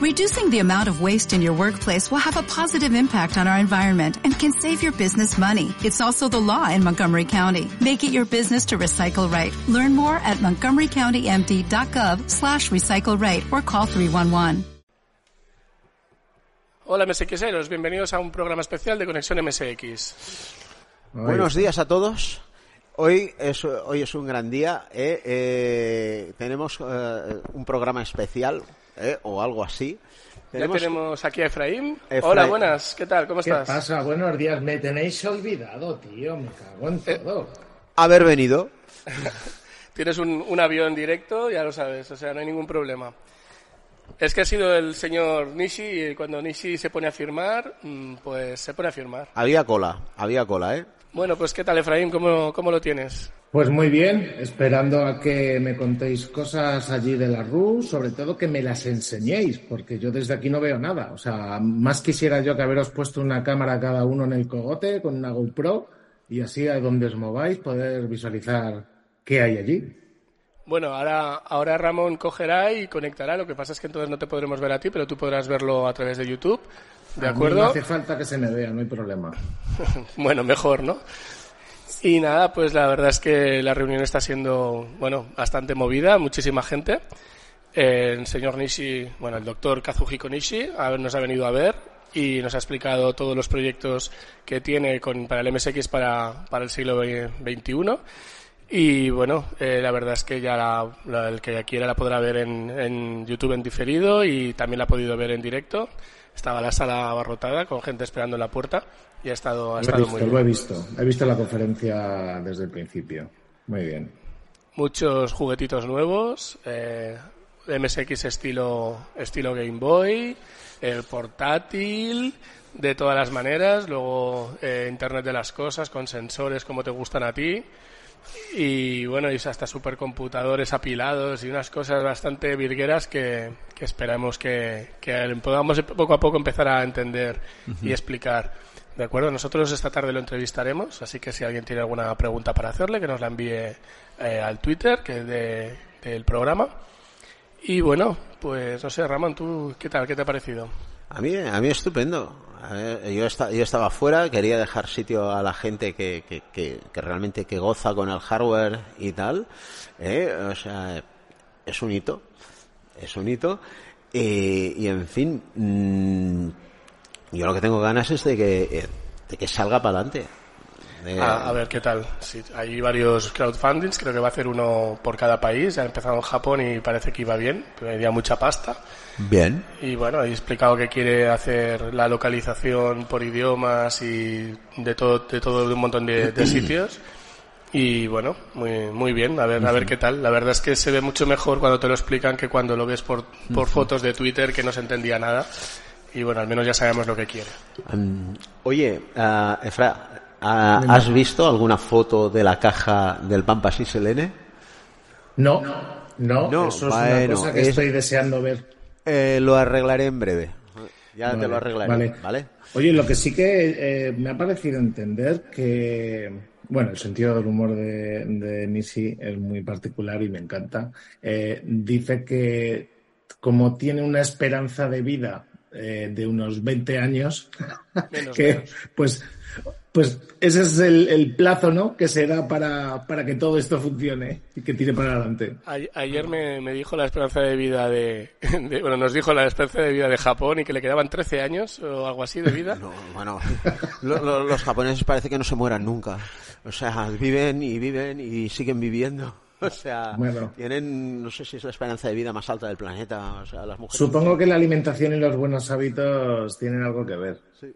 Reducing the amount of waste in your workplace will have a positive impact on our environment and can save your business money. It's also the law in Montgomery County. Make it your business to recycle right. Learn more at montgomerycountymd.gov slash recycle right or call 311. Hola MSXeros, bienvenidos a un programa especial de Conexión MSX. Buenos días a todos. Hoy es, hoy es un gran día. ¿eh? Eh, tenemos eh, un programa especial ¿eh? o algo así. Ya tenemos aquí a Efraín. Hola, buenas, ¿qué tal? ¿Cómo estás? ¿Qué pasa? Buenos días. Me tenéis olvidado, tío. Me cago en todo. Haber venido. Tienes un, un avión directo, ya lo sabes, o sea, no hay ningún problema. Es que ha sido el señor Nishi y cuando Nishi se pone a firmar, mm, pues se pone a firmar. Había cola, había cola, ¿eh? Bueno, pues ¿qué tal, Efraín? ¿Cómo, cómo lo tienes? Pues muy bien, esperando a que me contéis cosas allí de la RU, sobre todo que me las enseñéis, porque yo desde aquí no veo nada. O sea, más quisiera yo que haberos puesto una cámara cada uno en el cogote con una GoPro y así a donde os mováis poder visualizar qué hay allí. Bueno, ahora, ahora Ramón cogerá y conectará. Lo que pasa es que entonces no te podremos ver a ti, pero tú podrás verlo a través de YouTube. ¿De acuerdo? no hace falta que se me vea, no hay problema. bueno, mejor, ¿no? Y nada, pues la verdad es que la reunión está siendo, bueno, bastante movida, muchísima gente. El señor Nishi, bueno, el doctor Kazuhiko Nishi nos ha venido a ver y nos ha explicado todos los proyectos que tiene con, para el MSX para, para el siglo XXI. Y bueno, eh, la verdad es que ya la, el que quiera la podrá ver en, en YouTube en diferido y también la ha podido ver en directo. Estaba la sala abarrotada con gente esperando en la puerta y ha estado, ha estado visto, muy bien. lo he visto. He visto la conferencia desde el principio. Muy bien. Muchos juguetitos nuevos, eh, MSX estilo, estilo Game Boy, el portátil, de todas las maneras, luego eh, Internet de las cosas con sensores como te gustan a ti. Y bueno, y hasta supercomputadores apilados y unas cosas bastante virgueras que, que esperamos que, que, podamos poco a poco empezar a entender y explicar. ¿De acuerdo? Nosotros esta tarde lo entrevistaremos, así que si alguien tiene alguna pregunta para hacerle, que nos la envíe eh, al Twitter, que es de, del programa. Y bueno, pues no sé, Ramón, ¿tú qué tal? ¿Qué te ha parecido? A mí, a mí estupendo. Yo, está, yo estaba fuera, quería dejar sitio a la gente que, que, que, que realmente que goza con el hardware y tal. ¿eh? O sea, es un hito, es un hito. Y, y en fin, mmm, yo lo que tengo ganas es de que, de que salga para adelante. De... A, ver qué tal. Sí, hay varios crowdfundings, creo que va a hacer uno por cada país. Ha empezado en Japón y parece que iba bien, que había mucha pasta. Bien. Y bueno, he explicado que quiere hacer la localización por idiomas y de todo, de todo de un montón de, de sitios. Y bueno, muy, muy bien, a ver, a ver qué tal. La verdad es que se ve mucho mejor cuando te lo explican que cuando lo ves por, por fotos de Twitter que no se entendía nada. Y bueno, al menos ya sabemos lo que quiere. Um, oye, uh, Efra, uh, ¿has visto alguna foto de la caja del Pampa SLN? No, no, no eso es bueno, una cosa que es, estoy deseando ver. Eh, lo arreglaré en breve. Ya vale, te lo arreglaré, vale. ¿vale? Oye, lo que sí que eh, me ha parecido entender que, bueno, el sentido del humor de, de Nisi es muy particular y me encanta. Eh, dice que como tiene una esperanza de vida eh, de unos 20 años, menos, que menos. pues pues ese es el, el, plazo, ¿no? Que será para, para que todo esto funcione y que tire para adelante. Ayer me, me, dijo la esperanza de vida de, de, Bueno, nos dijo la esperanza de vida de Japón y que le quedaban 13 años o algo así de vida. No, bueno, lo, lo, los japoneses parece que no se mueran nunca. O sea, viven y viven y siguen viviendo. O sea, bueno. tienen, no sé si es la esperanza de vida más alta del planeta. O sea, las mujeres. Supongo que la alimentación y los buenos hábitos tienen algo que ver. Sí.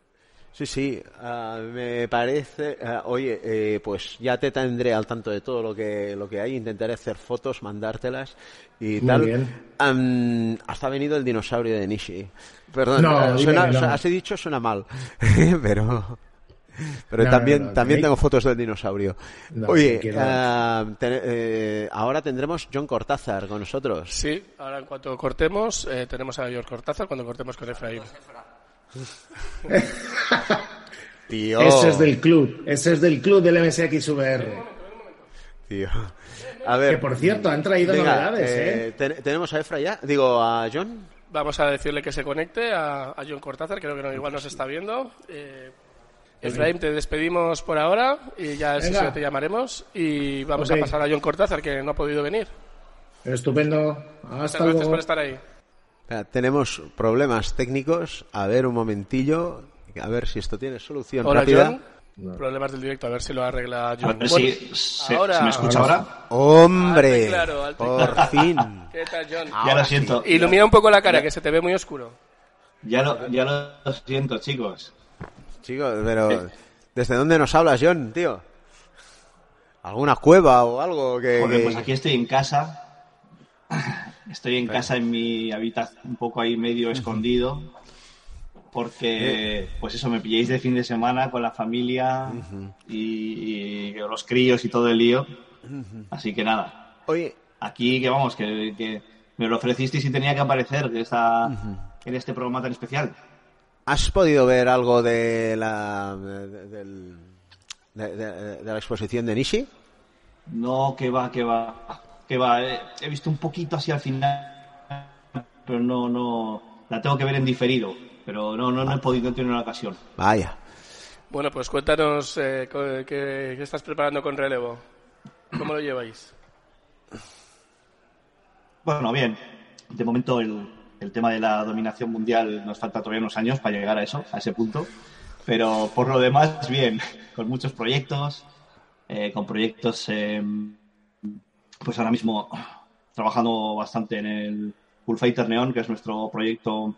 Sí, sí, uh, me parece. Uh, oye, eh, pues ya te tendré al tanto de todo lo que lo que hay. Intentaré hacer fotos, mandártelas y Muy tal. Bien. Um, hasta ha venido el dinosaurio de Nishi. Perdón, no, uh, suena, no. has dicho suena mal, pero pero No, también no, no, también tengo fotos del dinosaurio. No, Oye, ah, te- eh, ahora tendremos John Cortázar con nosotros. Sí, ahora en cuanto cortemos, eh, tenemos a George Cortázar cuando cortemos con Efraín. Tío, Ese es del club, ese es del club del MSX VR. tío. A ver, Que por cierto, han traído venga, novedades, ¿eh? ten- tenemos a Efra ya, digo a John. vamos a decirle que se conecte a, a John Cortázar, creo que no, igual nos está viendo. Eh, Efraín, te despedimos por ahora y ya te llamaremos y vamos a pasar a John Cortázar, que no ha podido venir. Estupendo. Muchas Hasta gracias luego. por estar ahí. Espera, tenemos problemas técnicos. A ver, un momentillo. A ver si esto tiene solución Hola, rápida. John. Problemas del directo, a ver si lo arregla A John. ver Bueno, si se, ahora- ¿se me escucha ahora. ¡Hombre! Claro, por claro. fin. ¿Qué tal, John? Ya lo siento. Ilumina un poco la cara, que se te ve muy oscuro. Ya lo, ya lo siento, chicos. Chicos, pero ¿desde dónde nos hablas, John, tío? ¿Alguna cueva o algo que...? Joder, que- pues aquí estoy en casa. Estoy en casa en mi habitación, un poco ahí medio escondido. Porque, pues eso, me pilléis de fin de semana con la familia y, y los críos y todo el lío. Así que nada, Oye, aquí que vamos, que, que me lo ofrecisteis y tenía que aparecer en, este programa tan especial. ¿has podido ver algo de la, de, del- de- de- de la exposición de Nishi? No, que va, que va, que va. He, he visto un poquito así al final, pero no, no. La tengo que ver en diferido, pero no, no, no he podido tener una ocasión. Vaya. Bueno, pues cuéntanos eh, qué, qué estás preparando con relevo. ¿Cómo lo lleváis? Bueno, bien. De momento el, el tema de la dominación mundial nos falta todavía unos años para llegar a eso, a ese punto. Pero por lo demás, bien, con muchos proyectos, eh, con proyectos, eh, pues ahora mismo trabajando bastante en el Bullfighter Neon, que es nuestro proyecto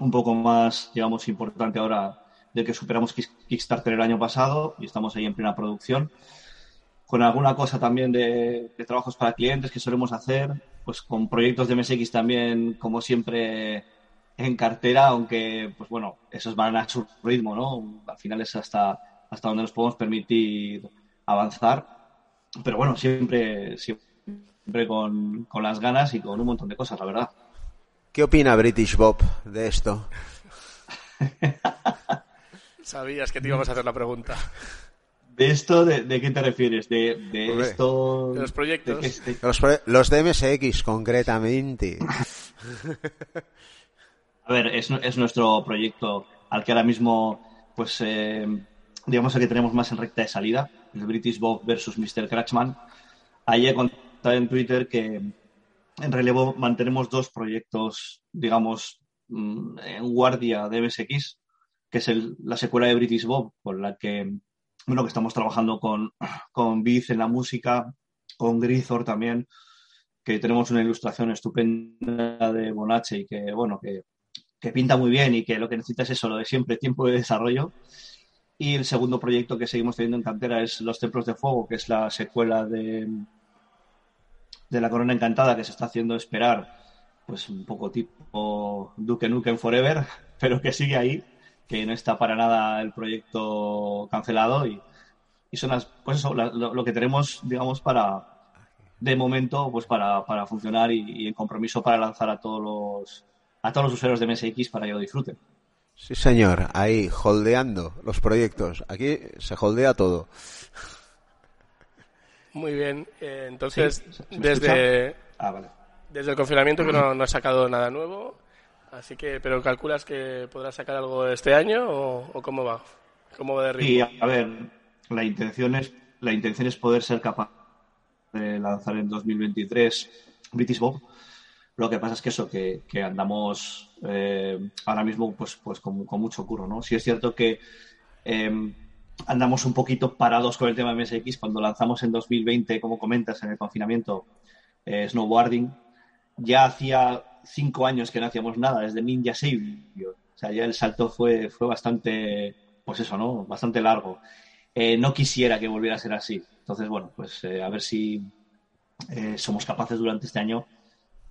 un poco más, digamos, importante ahora del que superamos Kick- Kickstarter el año pasado y estamos ahí en plena producción. Con alguna cosa también de, de trabajos para clientes que solemos hacer, pues con proyectos de MSX también, como siempre, en cartera, aunque, pues bueno, esos van a su ritmo, ¿no? Al final es hasta, hasta donde nos podemos permitir avanzar. Pero bueno, siempre, siempre con, con las ganas y con un montón de cosas, la verdad. ¿Qué opina British Bob de esto? Sabías que te íbamos a hacer la pregunta. ¿De esto de, de qué te refieres? ¿De, de Hombre. esto? De los proyectos. de Los, pro- los de MSX, concretamente. A ver, es, es nuestro proyecto al que ahora mismo, pues, eh, digamos el que tenemos más en recta de salida, el British Bob versus Mr. Cratchman. Ayer contaba en Twitter que en relevo mantenemos dos proyectos, digamos, mm, en guardia de MSX, que es el- la secuela de British Bob, con la que, bueno, que estamos trabajando con, con Biz en la música, con Grisor también, que tenemos una ilustración estupenda de Bonache y que, bueno, que que pinta muy bien y que lo que necesita es eso, lo de siempre, tiempo de desarrollo. Y el segundo proyecto que seguimos teniendo en cantera es Los Templos de Fuego, que es la secuela de, de La Corona Encantada, que se está haciendo esperar, pues un poco tipo Duke Nukem Forever, pero que sigue ahí, que no está para nada el proyecto cancelado y, y son las, pues eso, la- lo, que tenemos, digamos, para, de momento, pues para, para funcionar y, y en compromiso para lanzar a todos los a todos los usuarios de MSX para que lo disfruten. Sí, señor, ahí, holdeando los proyectos. Aquí se holdea todo. Muy bien. eh, entonces, Sí, ¿se me desde, Ah, vale. desde el confinamiento que no, no has sacado nada nuevo. Así que, pero calculas que podrás sacar algo este año o, o cómo va? ¿Cómo va de ritmo? Y a ver, la intención es la intención es poder ser capaz de lanzar en 2023 British Bob. Lo que pasa es que eso, que, andamos eh, ahora mismo pues, pues con, mucho curro, ¿no? Sí es cierto que eh, andamos un poquito parados con el tema de MSX. Cuando lanzamos en 2020, como comentas, en el confinamiento, eh, Snowboarding, ya hacía cinco años que no hacíamos nada, desde Ninja Savior. O sea, ya el salto fue, fue bastante, pues eso, ¿no? Bastante largo. Eh, no quisiera que volviera a ser así. Entonces, bueno, pues a ver si somos capaces durante este año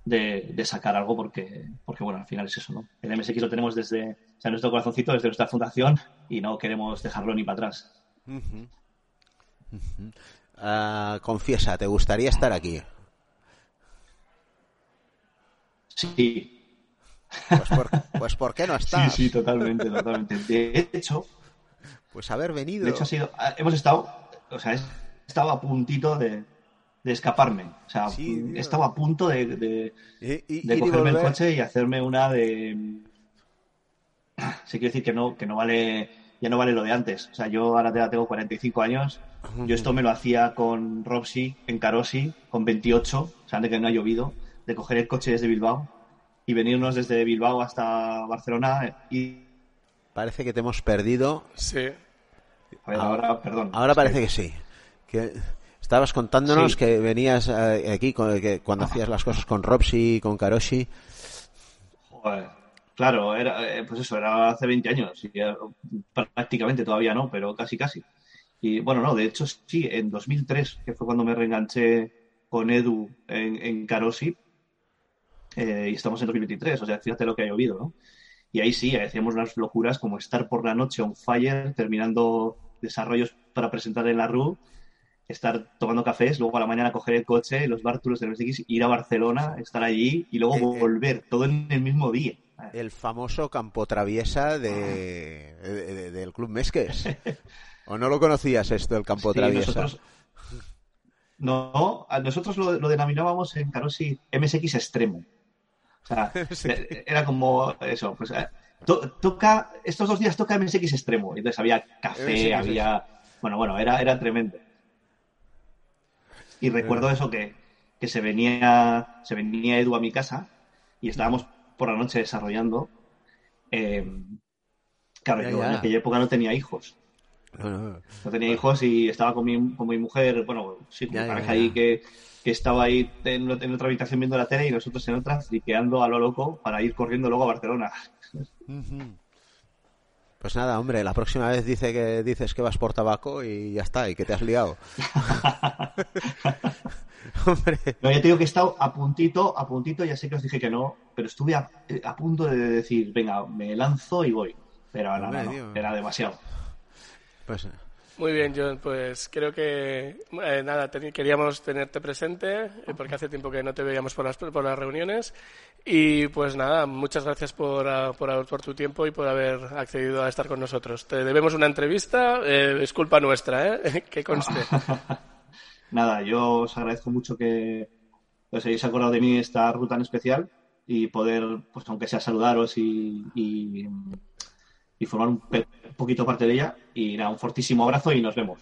de, de sacar algo porque, porque, bueno, al final es eso, ¿no? El MSX lo tenemos desde, o sea, nuestro corazoncito, desde nuestra fundación y no queremos dejarlo ni para atrás. Ah, confiesa, ¿te gustaría estar aquí? Sí, Pues por, pues ¿por qué no sí, estás? sí, totalmente, totalmente. De hecho, Pues haber venido. De hecho, ha sido, hemos estado, o sea, he estado a puntito de, de escaparme. O sea, estaba a punto de, de, cogerme el coche y hacerme una de... Se quiere decir que no, que no vale, ya no vale lo de antes. O sea, yo ahora tengo 45 años. Yo esto me lo hacía con Roxy en Carosi, con 28, o sea, de que no ha llovido, de coger el coche desde Bilbao y venirnos desde Bilbao hasta Barcelona y... Parece que te hemos perdido. Sí. ahora, perdón. Ahora parece que sí. Que Estabas contándonos que venías eh, aquí cuando hacías las cosas con Robsi y con Karoshi. claro, era, eh, pues eso, era hace 20 años. Y prácticamente todavía no, pero casi, casi. Y bueno, no, de hecho sí, en 2003, que fue cuando me reenganché con Edu en, en Karoshi, eh, y estamos en 2023, o sea, fíjate lo que ha llovido, ¿no? Y ahí sí, hacíamos unas locuras como estar por la noche on fire, terminando desarrollos para presentar en la RU estar tomando cafés, luego a la mañana coger el coche, los bártulos del MSX, ir a Barcelona, estar allí y luego eh, eh. volver, todo en el mismo día. El famoso campo traviesa de, del Club Mesques. ¿O no lo conocías esto, el campo traviesa? No, nosotros lo, denominábamos en Carosi MSX extremo. O sea, eh, era como eso, pues toca, estos dos días toca MSX extremo. Entonces había café, había... Bueno, bueno, era, era tremendo. Y recuerdo eso que, que se venía se venía Edu a mi casa y estábamos por la noche desarrollando. Eh, claro, yo en aquella época no tenía hijos. No, tenía hijos y estaba con mi, con mi mujer, bueno, sí, con mi pareja ahí que, que, estaba ahí en, otra habitación viendo la tele y nosotros en otra friqueando a lo loco para ir corriendo luego a Barcelona. Pues nada, hombre, la próxima vez dice que dices que vas por tabaco y ya está, y que te has liado. hombre. No, ya te digo que he estado a puntito, a puntito, ya sé que os dije que no, pero estuve a, punto de decir, venga, me lanzo y voy. Pero era demasiado. Pues muy bien, John, pues creo que eh, nada, queríamos tenerte presente eh, porque hace tiempo que no te veíamos por las, por las reuniones y pues nada, muchas gracias por, ah, por, por, tu tiempo y por haber accedido a estar con nosotros. Te debemos una entrevista, eh, es culpa nuestra, ¿eh? que conste. nada, yo os agradezco mucho que os hayáis acordado de mí esta ruta en especial y poder, pues aunque sea saludaros y, y y formar un poquito parte de ella. Y nada, un fortísimo abrazo y nos vemos.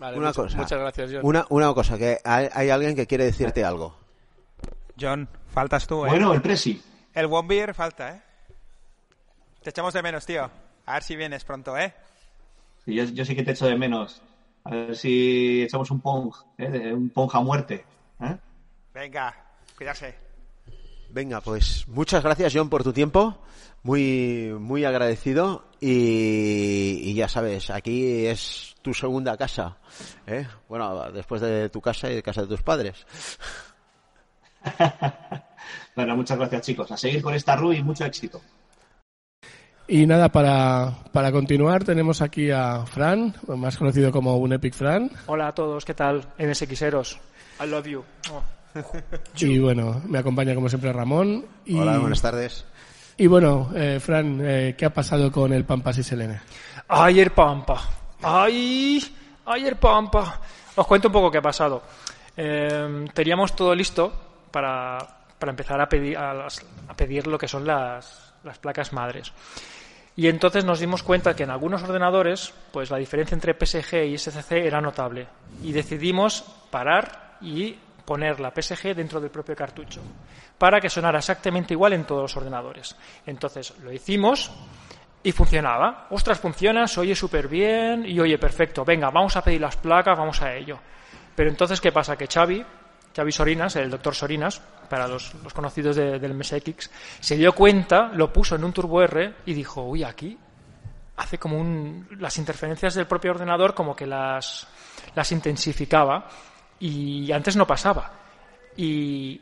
una cosa, muchas gracias, John. Una, una cosa, que hay, alguien que quiere decirte algo. John, faltas tú, ¿eh? Bueno, el Presi. El One Beer falta, ¿eh? Te echamos de menos, tío. A ver si vienes pronto, ¿eh? Sí, yo, yo sí que te echo de menos. A ver si echamos un pong, ¿eh? un pong a muerte. ¿eh? Venga, cuidarse. Venga, pues muchas gracias, John, por tu tiempo muy, muy agradecido y, ya sabes, aquí es tu segunda casa, ¿eh? Bueno, después de tu casa y de casa de tus padres. bueno, muchas gracias chicos. A seguir con esta RU y mucho éxito. Y nada, para, para continuar tenemos aquí a Fran, más conocido como un Epic Fran. Hola a todos, ¿qué tal? MSXeros. I love you. y bueno, me acompaña como siempre Ramón. Y... Hola, buenas tardes. Y bueno, eh, Fran, eh, ¿qué ha pasado con el Pampas y Selene? Ay, el Pampa. Ay, ay, el Pampa. Os cuento un poco qué ha pasado. Eh, teníamos todo listo para, para empezar a pedir, a, pedir lo que son las, las placas madres. Y entonces nos dimos cuenta que en algunos ordenadores, pues la diferencia entre PSG y SCC era notable. Y decidimos parar y poner la PSG dentro del propio cartucho para que sonara exactamente igual en todos los ordenadores. Entonces lo hicimos y funcionaba. Ostras, funciona, oye súper bien y oye perfecto. Venga, vamos a pedir las placas, vamos a ello. Pero entonces, ¿qué pasa? Que Xavi, Xavi Sorinas, el doctor Sorinas, para los, conocidos del MSX, se dio cuenta, lo puso en un Turbo R y dijo, uy, aquí hace como un, las interferencias del propio ordenador como que las, las intensificaba y antes no pasaba. Y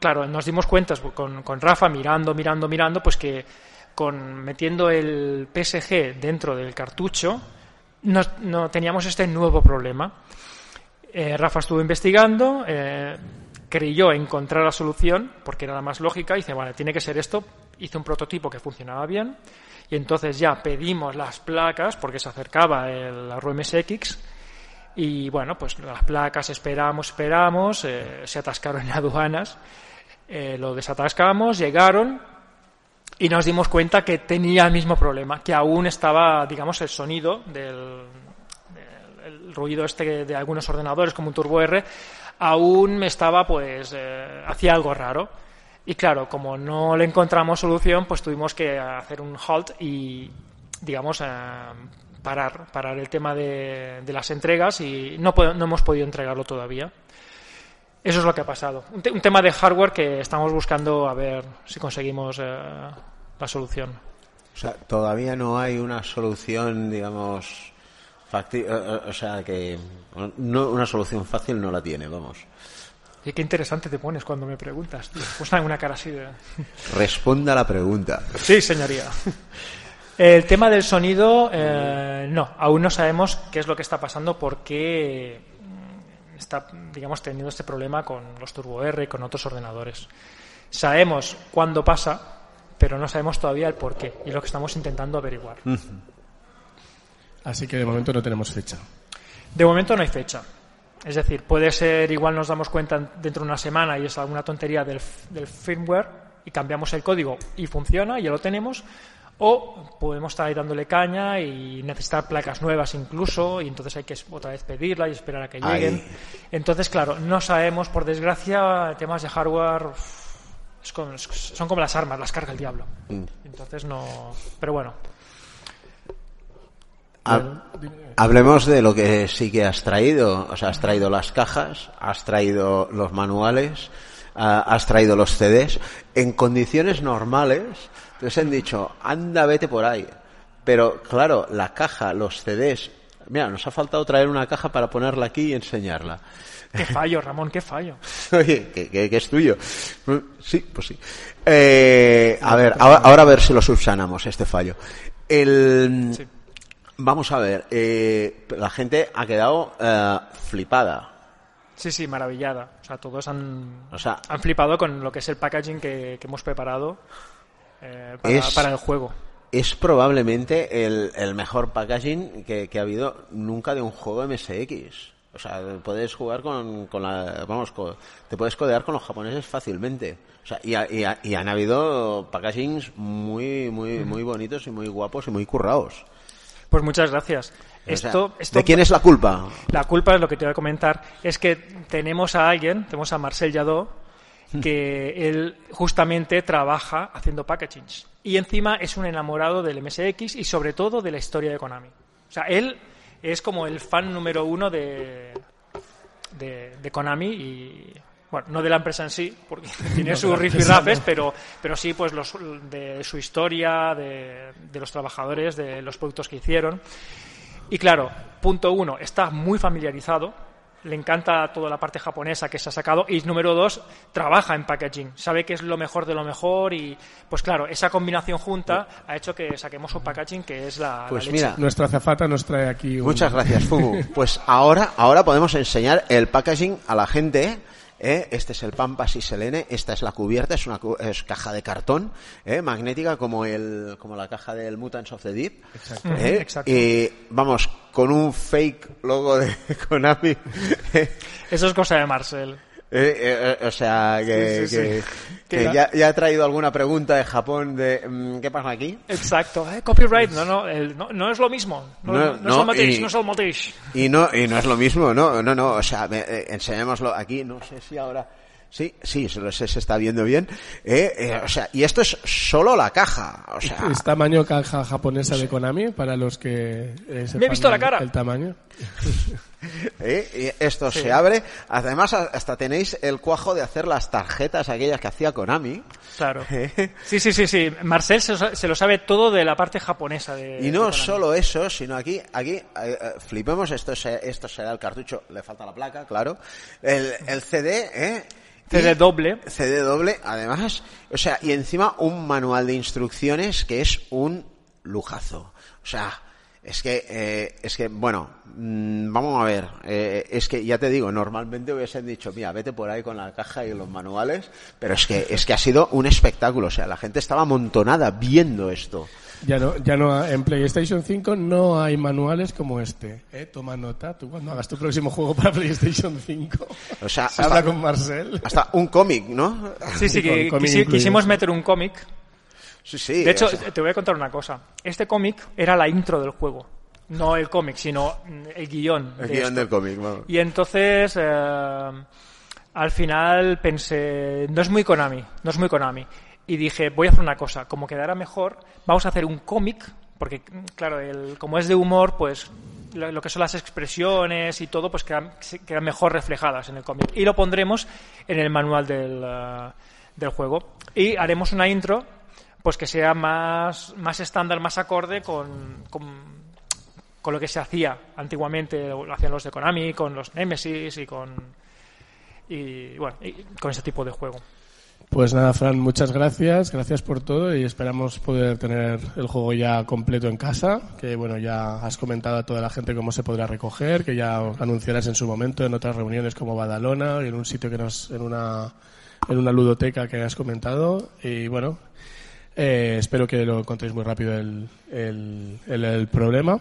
claro, nos dimos cuenta con, con Rafa mirando, mirando, mirando, pues que con metiendo el PSG dentro del cartucho no, teníamos este nuevo problema. Eh, Rafa estuvo investigando, eh, creyó encontrar la solución porque era la más lógica y dice, vale, tiene que ser esto. Hizo un prototipo que funcionaba bien y entonces ya pedimos las placas porque se acercaba el, la ROM Y bueno, pues las placas esperamos, esperamos, eh, se atascaron en aduanas, eh, lo desatascamos, llegaron y nos dimos cuenta que tenía el mismo problema, que aún estaba, digamos, el sonido del, del- el ruido este de algunos ordenadores como un Turbo R, aún estaba, pues, eh, hacía algo raro. Y claro, como no le encontramos solución, pues tuvimos que hacer un halt y, digamos, eh, parar, parar el tema de, de las entregas y no, no hemos podido entregarlo todavía. Eso es lo que ha pasado. Un, te- un tema de hardware que estamos buscando a ver si conseguimos eh, la solución. O sea, todavía no hay una solución, digamos, eh, eh, o sea, que no, una solución fácil no la tiene, vamos. Y qué interesante te pones cuando me preguntas. tío. Pues una cara así de... Responda a la pregunta. Sí, señoría. El tema del sonido, eh, no, aún no sabemos qué es lo que está pasando porque mm, está, digamos, teniendo este problema con los Turbo R y con otros ordenadores. Sabemos cuándo pasa, pero no sabemos todavía el por qué y lo que estamos intentando averiguar. Así que de momento no tenemos fecha. De momento no hay fecha. Es decir, puede ser, igual nos damos cuenta dentro de una semana y es alguna tontería del, del firmware y cambiamos el código y funciona, ya lo tenemos, o podemos estar ahí dándole caña y necesitar placas nuevas incluso, y entonces hay que otra vez pedirla y esperar a que Ahí. lleguen. Entonces, claro, no sabemos, por desgracia, temas de hardware es son como las armas, las carga el diablo. Entonces no. Pero bueno, Ha- Hablemos de lo que sí que has traído. O sea, has traído las cajas, has traído los manuales, ah, has traído los CDs. En condiciones normales, te han dicho, anda, vete por ahí. Pero claro, la caja, los CDs. Mira, nos ha faltado traer una caja para ponerla aquí y enseñarla. qué fallo, Ramón, qué fallo. Oye, que, que- que es tuyo. Sí, pues sí. Eh, a ver, ahora, ahora a ver si lo subsanamos, este fallo. El, Sí. Vamos a ver, eh, la gente ha quedado eh, flipada. Sí, sí, maravillada. O sea, todos han, O sea- han flipado con lo que es el packaging que, que hemos preparado eh, para, Es- para el juego. Es probablemente el, el mejor packaging que, que ha habido nunca de un juego MSX. O sea, puedes jugar con, con la, vamos, co- te puedes codear con los japoneses fácilmente. O sea, y, ha- y ha- y han habido packagings muy, muy, muy bonitos y muy guapos y muy currados. Pues muchas gracias. O sea, Esto, esto, ¿De quién es la culpa? La culpa, es lo que te voy a comentar, es que tenemos a alguien, tenemos a Marcel Jadot, que él justamente trabaja haciendo packagings. Y encima es un enamorado del MSX y sobre todo de la historia de Konami. O sea, él es como el fan número uno de, de, de Konami y bueno, no de la empresa en sí, porque tiene sus rifirrafes, pero, pero sí pues los, de su historia, de, de los trabajadores, de los productos que hicieron. Y claro, punto uno, está muy familiarizado, le encanta toda la parte japonesa que se ha sacado y número dos, trabaja en packaging, sabe que es lo mejor de lo mejor y pues claro, esa combinación junta ha hecho que saquemos un packaging que es la, la Pues leche. mira, Nuestra azafata nos trae aquí un... Muchas gracias, Fugu. Pues ahora, ahora podemos enseñar el packaging a la gente. ¿eh? Este es el Pampas y Selene, esta es la cubierta, es una cu- es caja de cartón ¿eh? magnética como el como la caja del Mutants of the Deep. Exacto. ¿eh? Exacto. Y vamos, con un fake logo de Konami. ¿eh? Eso es cosa de Marcel. Eh, eh, o sea, que, Sí, sí, que- sí. que ya, ya ha traído alguna pregunta de Japón de mm, ¿qué pasa aquí? Exacto. Eh, copyright, no, no, el- no, no es lo mismo. No, No, no, es el mateix, y- no es el mateix. Y no, y no es lo mismo, no, no, no, o sea, eh, enseñémoslo aquí, no sé si ahora, sí, sí, se, lo- se, está viendo bien, eh, eh, o sea, y esto es solo la caja, o sea, Es tamaño caja japonesa de Konami, para los que... eh, sepan visto la cara. El tamaño. eh, y esto se abre, además hasta tenéis el cuajo de hacer las tarjetas aquellas que hacía Konami, Claro. eh, Sí, sí, sí, sí. Marcel se, se lo sabe todo de la parte japonesa de y de no Konami. solo eso, sino aquí, aquí, eh, eh, flipemos, esto, se- esto será el cartucho, le falta la placa, claro, el, el CD, eh, CD doble. CD doble, además, o sea, y encima un manual de instrucciones que es un lujazo. O sea, es que, eh, es que, bueno, mm, vamos a ver, eh, es que ya te digo, normalmente hubiesen dicho, mira, vete por ahí con la caja y los manuales, pero es que, es que ha sido un espectáculo, o sea, la gente estaba amontonada viendo esto. Ya no, ya no, en PlayStation 5 no hay manuales como este. ¿eh? Toma nota, tú cuando hagas tu próximo juego para PlayStation 5. O sea, Se habla hasta, con Marcel. hasta un cómic, ¿no? Sí, sí, que quisi- quisimos meter un cómic. Sí, sí. De hecho, o sea, te voy a contar una cosa. Este cómic era la intro del juego. No el cómic, sino mm, el guion. el de guion esto. del cómic, vamos. Y entonces, eh, al final pensé, no es muy Konami, no es muy Konami. Y dije, voy a hacer una cosa, como quedará mejor, vamos a hacer un cómic, porque claro, el, como es de humor, pues lo, lo que son las expresiones y todo, pues quedan, quedan mejor reflejadas en el cómic. Y lo pondremos en el manual del, eh, del juego. Y haremos una intro, pues que sea más, más estándar, más acorde con- con con lo que se hacía antiguamente, lo hacían los de Konami, con los Nemesis y con y bueno, y con ese tipo de juego. Pues nada, Fran, muchas gracias. Gracias por todo y esperamos poder tener el juego ya completo en casa. Que bueno, ya has comentado a toda la gente cómo se podrá recoger, que ya anunciarás en su momento en otras reuniones como Badalona y en un sitio que nos, en una, en una ludoteca que has comentado. Y bueno, eh, espero que lo encontréis muy rápido el, el, el- el problema.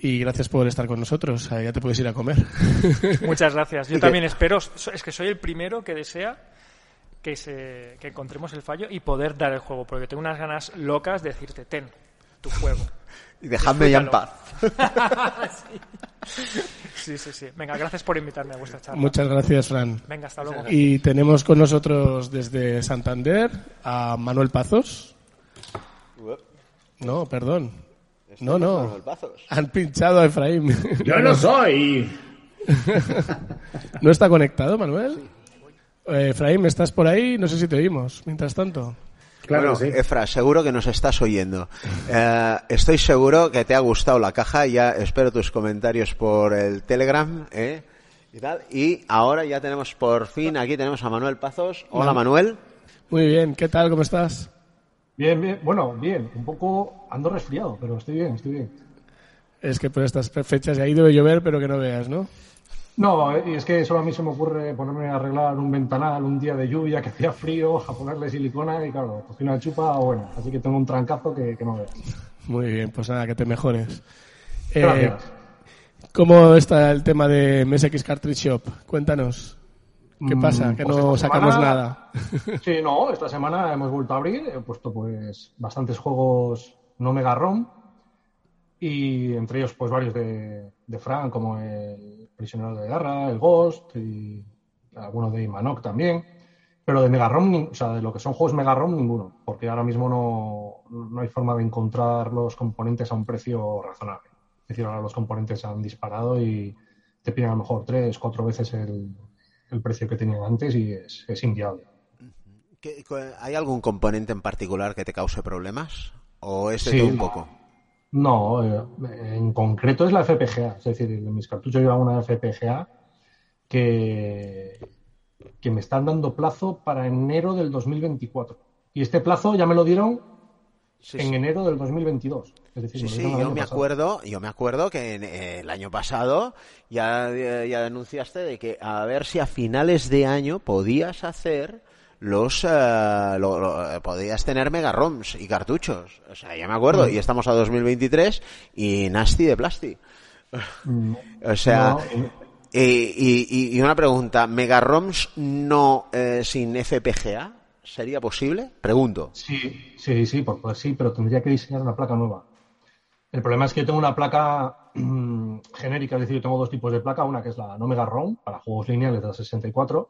Y gracias por estar con nosotros. Ya te puedes ir a comer. Muchas gracias. Yo también espero, es que soy el primero que desea que se que encontremos el fallo y poder dar el juego, porque tengo unas ganas locas de decirte, ten, tu juego. Y dejadme ya en paz. Sí, sí, sí. Venga, gracias por invitarme a vuestra charla. Muchas gracias, Fran. Venga, hasta luego. Y tenemos con nosotros desde Santander a Manuel Pazos. No, perdón. No, no. Han pinchado a Efraín. Yo no soy. ¿No está conectado, Manuel? Eh, Efraín, ¿estás por ahí? No sé si te oímos. Mientras tanto. Claro bueno, sí. Efra, seguro que nos estás oyendo. Eh, estoy seguro que te ha gustado la caja. Ya espero tus comentarios por el Telegram. ¿eh? Y, tal. y ahora ya tenemos por fin, aquí tenemos a Manuel Pazos. Hola, Manuel. Muy bien, ¿qué tal? ¿Cómo estás? Bien, bien, bueno, bien, un poco ando resfriado, pero estoy bien, estoy bien. Es que por estas fechas ahí debe llover, pero que no veas, ¿no? No, eh, y es que solo a mí se me ocurre ponerme a arreglar un ventanal un día de lluvia que hacía frío, a ponerle silicona y claro, cogí una chupa, bueno, así que tengo un trancazo que, que no veas. Muy bien, pues nada, que te mejores. Eh. ¿Cómo está el tema de MSX Cartridge Shop? Cuéntanos. ¿Qué Mm, pasa? Que pues no sacamos semana- nada. Sí, no, esta semana hemos vuelto a abrir, he puesto pues bastantes juegos no mega ROM y entre ellos pues varios de, de Fran como el Prisionero de Guerra, el Ghost y algunos de Imanok también, pero de mega ROM, ni- o sea, de lo que son juegos mega ROM ninguno, porque ahora mismo no, no hay forma de encontrar los componentes a un precio razonable. Es decir, ahora los componentes han disparado y te piden a lo mejor tres, cuatro veces el, el precio que tenían antes y es, es inviable. ¿Qué- cu- ¿Hay algún componente en particular que te cause problemas? ¿O es Sí. un poco? No, eh, en concreto es la FPGA. Es decir, en mis cartuchos llevan una FPGA que, que me están dando plazo para enero del 2024. Y este plazo ya me lo dieron Sí, en sí. enero del 2022. Es decir, Sí, sí, yo me pasado. acuerdo, yo me acuerdo que en, eh, el año pasado ya, eh, ya anunciaste de que a ver si a finales de año podías hacer los eh, lo- lo- eh, podías tener mega ROMs y cartuchos. O sea, ya me acuerdo, Mm. y estamos a 2023 y nasty de plasti. Mm, O sea, no, eh, y, y- y una pregunta, mega ROMs no eh, sin FPGA sería posible? Pregunto. Sí, sí, sí, por poder sí, pero tendría que diseñar una placa nueva. El problema es que yo tengo una placa mm, genérica, es decir, yo tengo dos tipos de placa, una que es la no Mega ROM para juegos lineales de la 64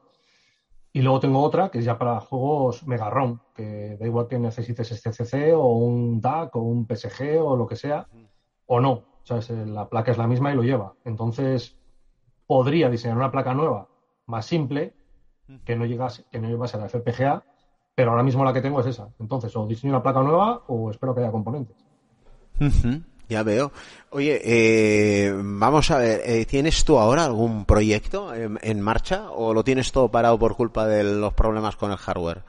y luego tengo otra que es ya para juegos Mega ROM, que da igual que necesites este CC o un DAC o un PSG o lo que sea, o no, ¿sabes? Eh, La placa es la misma y lo lleva. Entonces, podría diseñar una placa nueva, más simple, que no llegase, que no llevase a la FPGA, pero ahora mismo la que tengo es esa. Entonces, o diseño una placa nueva o espero que haya componentes. Ya veo. Oye, eh, vamos a ver, eh, ¿tienes tú ahora algún proyecto en, marcha o lo tienes todo parado por culpa de los problemas con el hardware?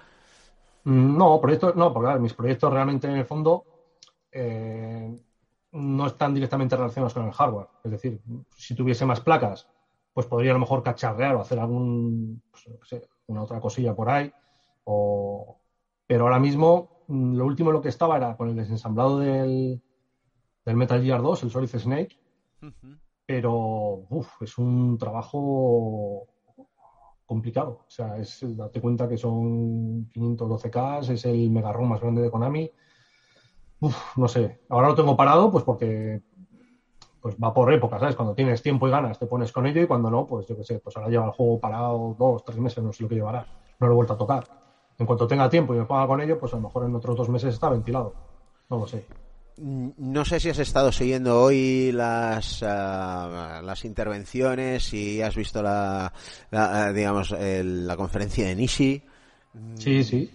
Mm, No, proyectos, no, porque mis proyectos realmente en el fondo eh, no están directamente relacionados con el hardware. Es decir, si tuviese más placas, pues podría a lo mejor cacharrear o hacer algún, pues, una otra cosilla por ahí. O... Pero ahora mismo mm, lo último lo que estaba era con el desensamblado del, del Metal Gear 2, el Solid Snake, pero uf, es un trabajo complicado. O sea, es, date cuenta que son 512K, es el mega ROM más grande de Konami. Uf, no sé. Ahora lo tengo parado, pues porque pues va por épocas, ¿sabes? Cuando tienes tiempo y ganas te pones con ello y cuando no, pues yo qué sé, pues ahora lleva el juego parado dos, tres meses, no sé lo que llevará. No lo he vuelto a tocar. En cuanto tenga tiempo y me ponga con ello, pues a lo mejor en otros dos meses está ventilado. No lo sé. Mm, no sé si has estado siguiendo hoy las, uh, las intervenciones, y has visto la, la digamos, el, la conferencia de Nishi. Sí, sí.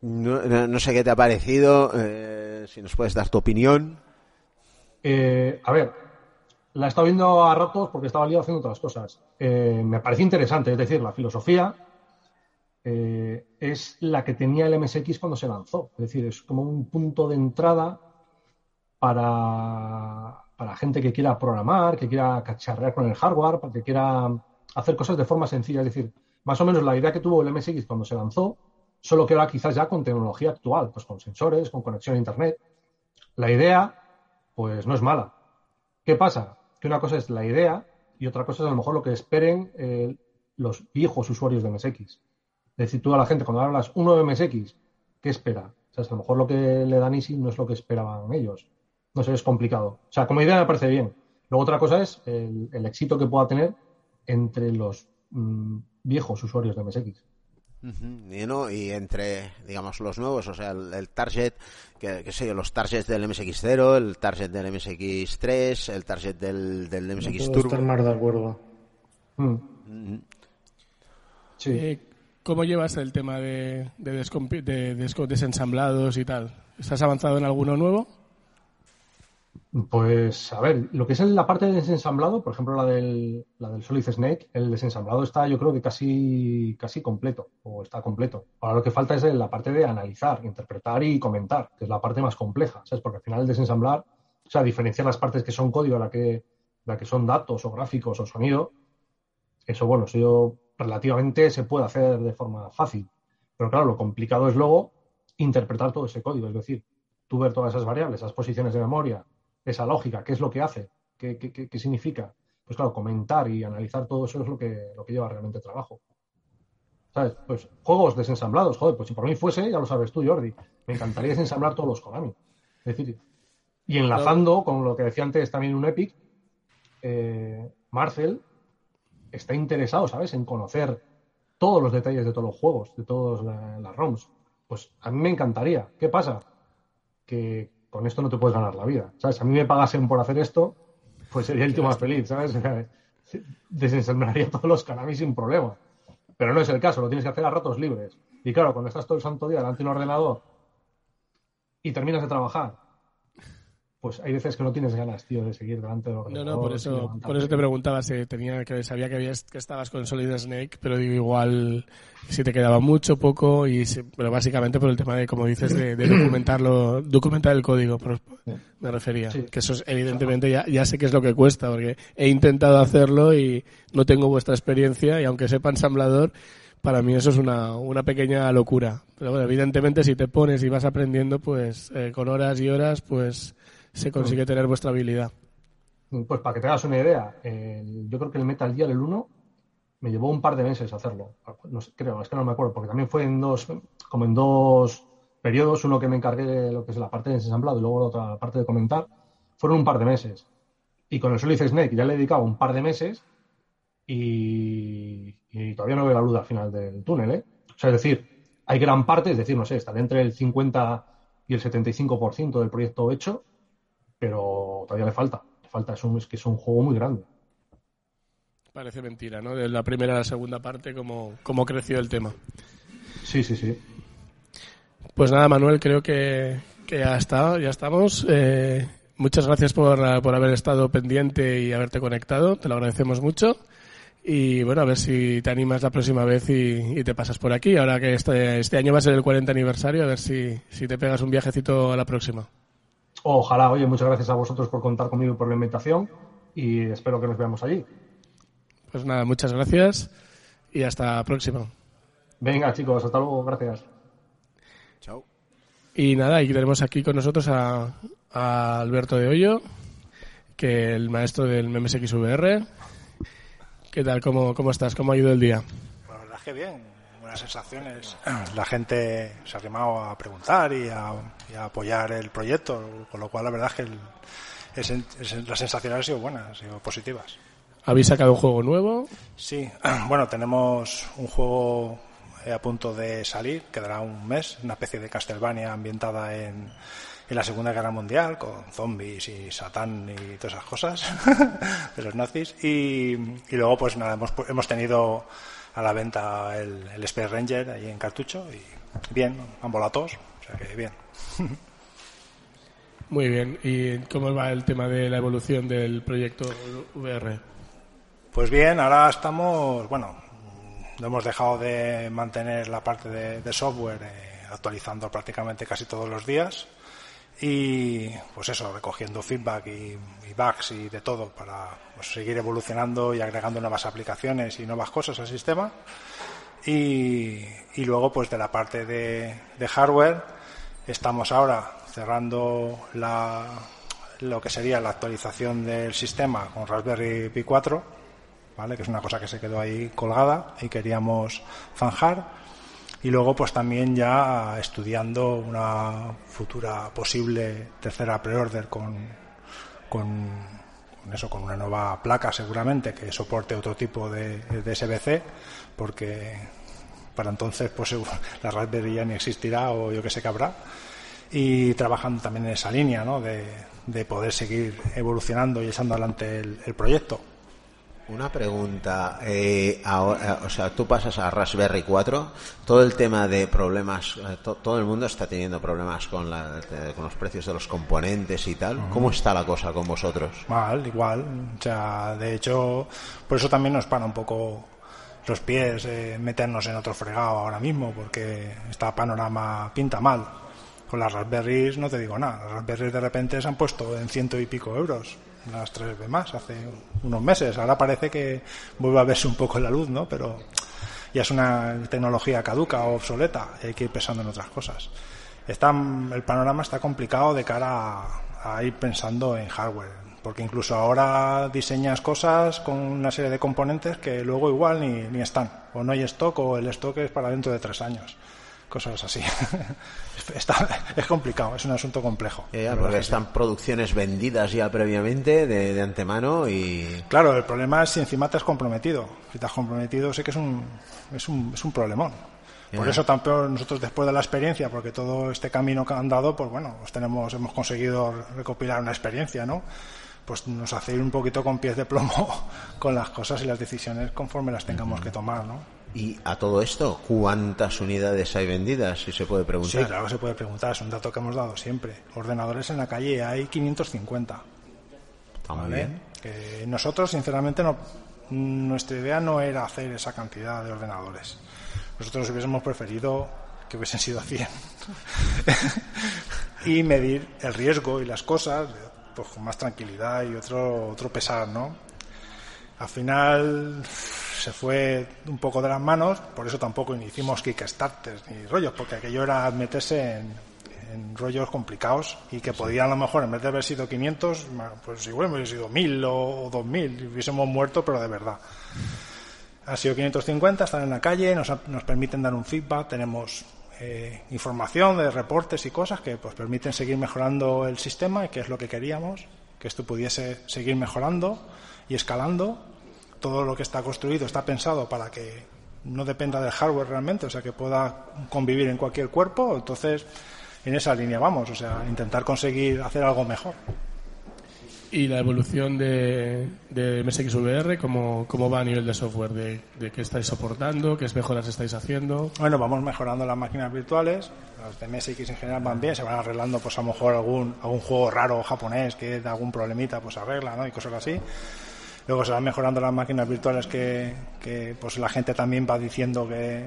No, no, no sé qué te ha parecido, eh, si nos puedes dar tu opinión. Eh, a ver, la he estado viendo a ratos porque estaba liado haciendo otras cosas. Eh, me parece interesante, es decir, la filosofía es la que tenía el MSX cuando se lanzó. Es decir, es como un punto de entrada para, para gente que quiera programar, que quiera cacharrear con el hardware, que quiera hacer cosas de forma sencilla. Es decir, más o menos la idea que tuvo el MSX cuando se lanzó, solo que ahora quizás ya con tecnología actual, pues con sensores, con conexión a Internet. La idea, pues no es mala. ¿Qué pasa? Que una cosa es la idea y otra cosa es a lo mejor lo que esperen eh, los viejos usuarios de MSX. Es decir, tú a la gente cuando hablas uno de MSX, ¿qué espera? O sea, a lo mejor lo que le dan Easy no es lo que esperaban ellos. No sé, es complicado. O sea, como idea me parece bien. Luego otra cosa es el, el éxito que pueda tener entre los mmm, viejos usuarios de MSX. Uh -huh. y, no, y entre, digamos, los nuevos, o sea, el, el target, que, que, sé yo, los targets del MSX0, el target del MSX3, el target del, del MSX no Turbo. estar más de acuerdo. Mm. Uh -huh. Sí. Eh, ¿Cómo llevas el tema de, de, de, de desensamblados y tal? ¿Estás avanzado en alguno nuevo? Pues, a ver, lo que es la parte de desensamblado, por ejemplo, la del, la del Solid Snake, el desensamblado está yo creo que casi, casi completo, o está completo. Ahora lo que falta es la parte de analizar, interpretar y comentar, que es la parte más compleja, ¿sabes? Porque al final el desensamblar, o sea, diferenciar las partes que son código, la que, la que son datos o gráficos o sonido, eso, bueno, eso relativamente se puede hacer de forma fácil. Pero claro, lo complicado es luego interpretar todo ese código, es decir, tú ver todas esas variables, esas posiciones de memoria, esa lógica, qué es lo que hace, qué, qué, qué, significa. Pues claro, comentar y analizar todo eso es lo que, lo que lleva realmente trabajo. ¿Sabes? Pues juegos desensamblados, joder, pues si por mí fuese, ya lo sabes tú, Jordi, me encantaría desensamblar todos los Konami. Es decir, y enlazando con lo que decía antes también un Epic, eh, Marcel está interesado, ¿sabes?, en conocer todos los detalles de todos los juegos, de todas la, las ROMs. Pues a mí me encantaría. ¿Qué pasa? Que con esto no te puedes ganar la vida. ¿Sabes? A mí me pagasen por hacer esto, pues sería el tío más feliz, ¿sabes? Desensamblaría todos los Konami sin problema. Pero no es el caso, lo tienes que hacer a ratos libres. Y claro, cuando estás todo el santo día delante de un ordenador y terminas de trabajar, pues hay veces que no tienes ganas, tío, de seguir delante del ordenador. No, no, por eso, por eso te preguntaba si tenía que sabía que habías que estabas con Solid Snake, pero digo igual si te quedaba mucho, poco y si, pero básicamente por el tema de como dices de, de documentarlo, documentar el código, por, me refería, sí. que eso es, evidentemente ya, ya sé que es lo que cuesta porque he intentado hacerlo y no tengo vuestra experiencia y aunque sepa ensamblador para mí eso es una, una pequeña locura. Pero bueno, evidentemente si te pones y vas aprendiendo, pues eh, con horas y horas, pues se consigue tener vuestra habilidad. Pues para que te hagas una idea, eh, yo creo que el Metal Gear el 1 me llevó un par de meses hacerlo. No sé, creo, es que no me acuerdo, porque también fue en dos, como en dos periodos, uno que me encargué de lo que es la parte de ensamblado y luego la otra parte de comentar, fueron un par de meses. Y con el Solid Snake ya le he dedicado un par de meses y, y todavía no veo la luz al final del túnel, ¿eh? O sea, es decir, hay gran parte, es decir, no sé, está entre el 50 y el 75% del proyecto hecho, pero todavía le falta. Le falta, es, un, es que es un juego muy grande. Parece mentira, ¿no? De la primera a la segunda parte, cómo, cómo creció el tema. Sí, sí, sí. Pues nada, Manuel, creo que, que ya está, ya estamos. Eh, muchas gracias por, por haber estado pendiente y haberte conectado. Te lo agradecemos mucho. Y bueno, a ver si te animas la próxima vez y, y te pasas por aquí. Ahora que este, este, año va a ser el 40 aniversario, a ver si, si te pegas un viajecito a la próxima. Ojalá, oye, muchas gracias a vosotros por contar conmigo y por la invitación y espero que nos veamos allí. Pues nada, muchas gracias y hasta la próxima. Venga, chicos, hasta luego, gracias. Chao. Y nada, y tenemos aquí con nosotros a, a Alberto de Hoyo, que el maestro del MSXVR. ¿Qué tal? ¿Cómo, ¿Cómo estás? ¿Cómo ha ido el día? La verdad es que bien, buenas sensaciones. La gente se ha animado a preguntar y a, y a apoyar el proyecto, con lo cual la verdad es que el- es- es- las sensaciones han sido buenas, han sido positivas. ¿Habéis sacado un juego nuevo? Sí, bueno, tenemos un juego eh, a punto de salir, quedará un mes, una especie de Castlevania ambientada en, en la Segunda Guerra Mundial, con zombies y Satán y todas esas cosas de los nazis. Y, y luego, pues nada, hemos, pu- hemos tenido a la venta el, el Space Ranger ahí en cartucho y bien, han volado todos, o sea que bien. Muy bien. ¿Y cómo va el tema de la evolución del proyecto VR? Pues bien, ahora estamos, bueno, no hemos dejado de mantener la parte de, de software eh, actualizando prácticamente casi todos los días y pues eso, recogiendo feedback y, bugs y de todo para pues, seguir evolucionando y agregando nuevas aplicaciones y nuevas cosas al sistema. Y, y luego pues de la parte de, de hardware estamos ahora cerrando la, lo que sería la actualización del sistema con Raspberry Pi 4 ¿vale? que es una cosa que se quedó ahí colgada y queríamos zanjar. Y luego, pues también ya estudiando una futura posible tercera pre-order con, con, con eso, con una nueva placa seguramente que soporte otro tipo de, de SBC, porque para entonces pues la Raspberry ya ni existirá o yo que sé que habrá. Y trabajando también en esa línea, ¿no? De, de poder seguir evolucionando y echando adelante el, el proyecto. Una pregunta, eh, ahora, o sea, tú pasas a Raspberry 4, todo el tema de problemas, eh, to- todo el mundo está teniendo problemas con, la, eh, con los precios de los componentes y tal. ¿Cómo está la cosa con vosotros? Mal, igual. O sea, de hecho, por eso también nos para un poco los pies eh, meternos en otro fregado ahora mismo, porque esta panorama pinta mal. Con las Raspberries no te digo nada. Las Raspberries de repente se han puesto en ciento y pico euros. Las tres de más hace unos meses. Ahora parece que vuelve a verse un poco la luz, ¿no? Pero ya es una tecnología caduca o obsoleta. Hay que ir pensando en otras cosas. Está, el panorama está complicado de cara a, a ir pensando en hardware, porque incluso ahora diseñas cosas con una serie de componentes que luego igual ni, ni están, o no hay stock, o el stock es para dentro de tres años, cosas así. Está, es complicado, es un asunto complejo. Eh, ya, La porque están producciones vendidas ya previamente de, de antemano y Claro, el problema es si encima te has comprometido. Si te has comprometido, sé que es un, es un, es un problemón. Por eso tampoco nosotros después de la experiencia, porque todo este camino que han dado, pues bueno, pues tenemos, hemos conseguido recopilar una experiencia, ¿no? Pues nos hace ir un poquito con pies de plomo con las cosas y las decisiones conforme las tengamos que tomar, ¿no? Y a todo esto, ¿cuántas unidades hay vendidas? Si se puede preguntar. Sí, claro que se puede preguntar, es un dato que hemos dado siempre. Ordenadores en la calle hay 550. Está muy ¿vale? bien. Que nosotros, sinceramente, no, nuestra idea no era hacer esa cantidad de ordenadores. Nosotros hubiésemos preferido que hubiesen sido 100 y medir el riesgo y las cosas pues, con más tranquilidad y otro, otro pesar, ¿no? Al final se fue un poco de las manos, por eso tampoco hicimos Kickstarters ni rollos, porque aquello era meterse en, en rollos complicados y que podían a lo mejor, en vez de haber sido 500, ma- pues igual hubiese sido 1000 o 2000 y hubiésemos muerto, pero de verdad. Ha sido 550, están en la calle, nos, nos permiten dar un feedback, tenemos eh, información de reportes y cosas que pues permiten seguir mejorando el sistema y que es lo que queríamos, que esto pudiese seguir mejorando y escalando. Todo lo que está construido está pensado para que no dependa del hardware realmente, o sea, que pueda convivir en cualquier cuerpo. Entonces, en esa línea vamos, o sea, intentar conseguir hacer algo mejor. ¿Y la evolución de, de MSXVR, cómo, cómo va a nivel de software? ¿De, de qué estáis soportando? ¿Qué mejoras estáis haciendo? Bueno, vamos mejorando las máquinas virtuales. Los de MSX en general van bien, se van arreglando, pues a lo mejor algún, algún juego raro japonés que da algún problemita, pues arregla, ¿no? Y cosas así. Luego se van mejorando las máquinas virtuales que, que pues la gente también va diciendo que,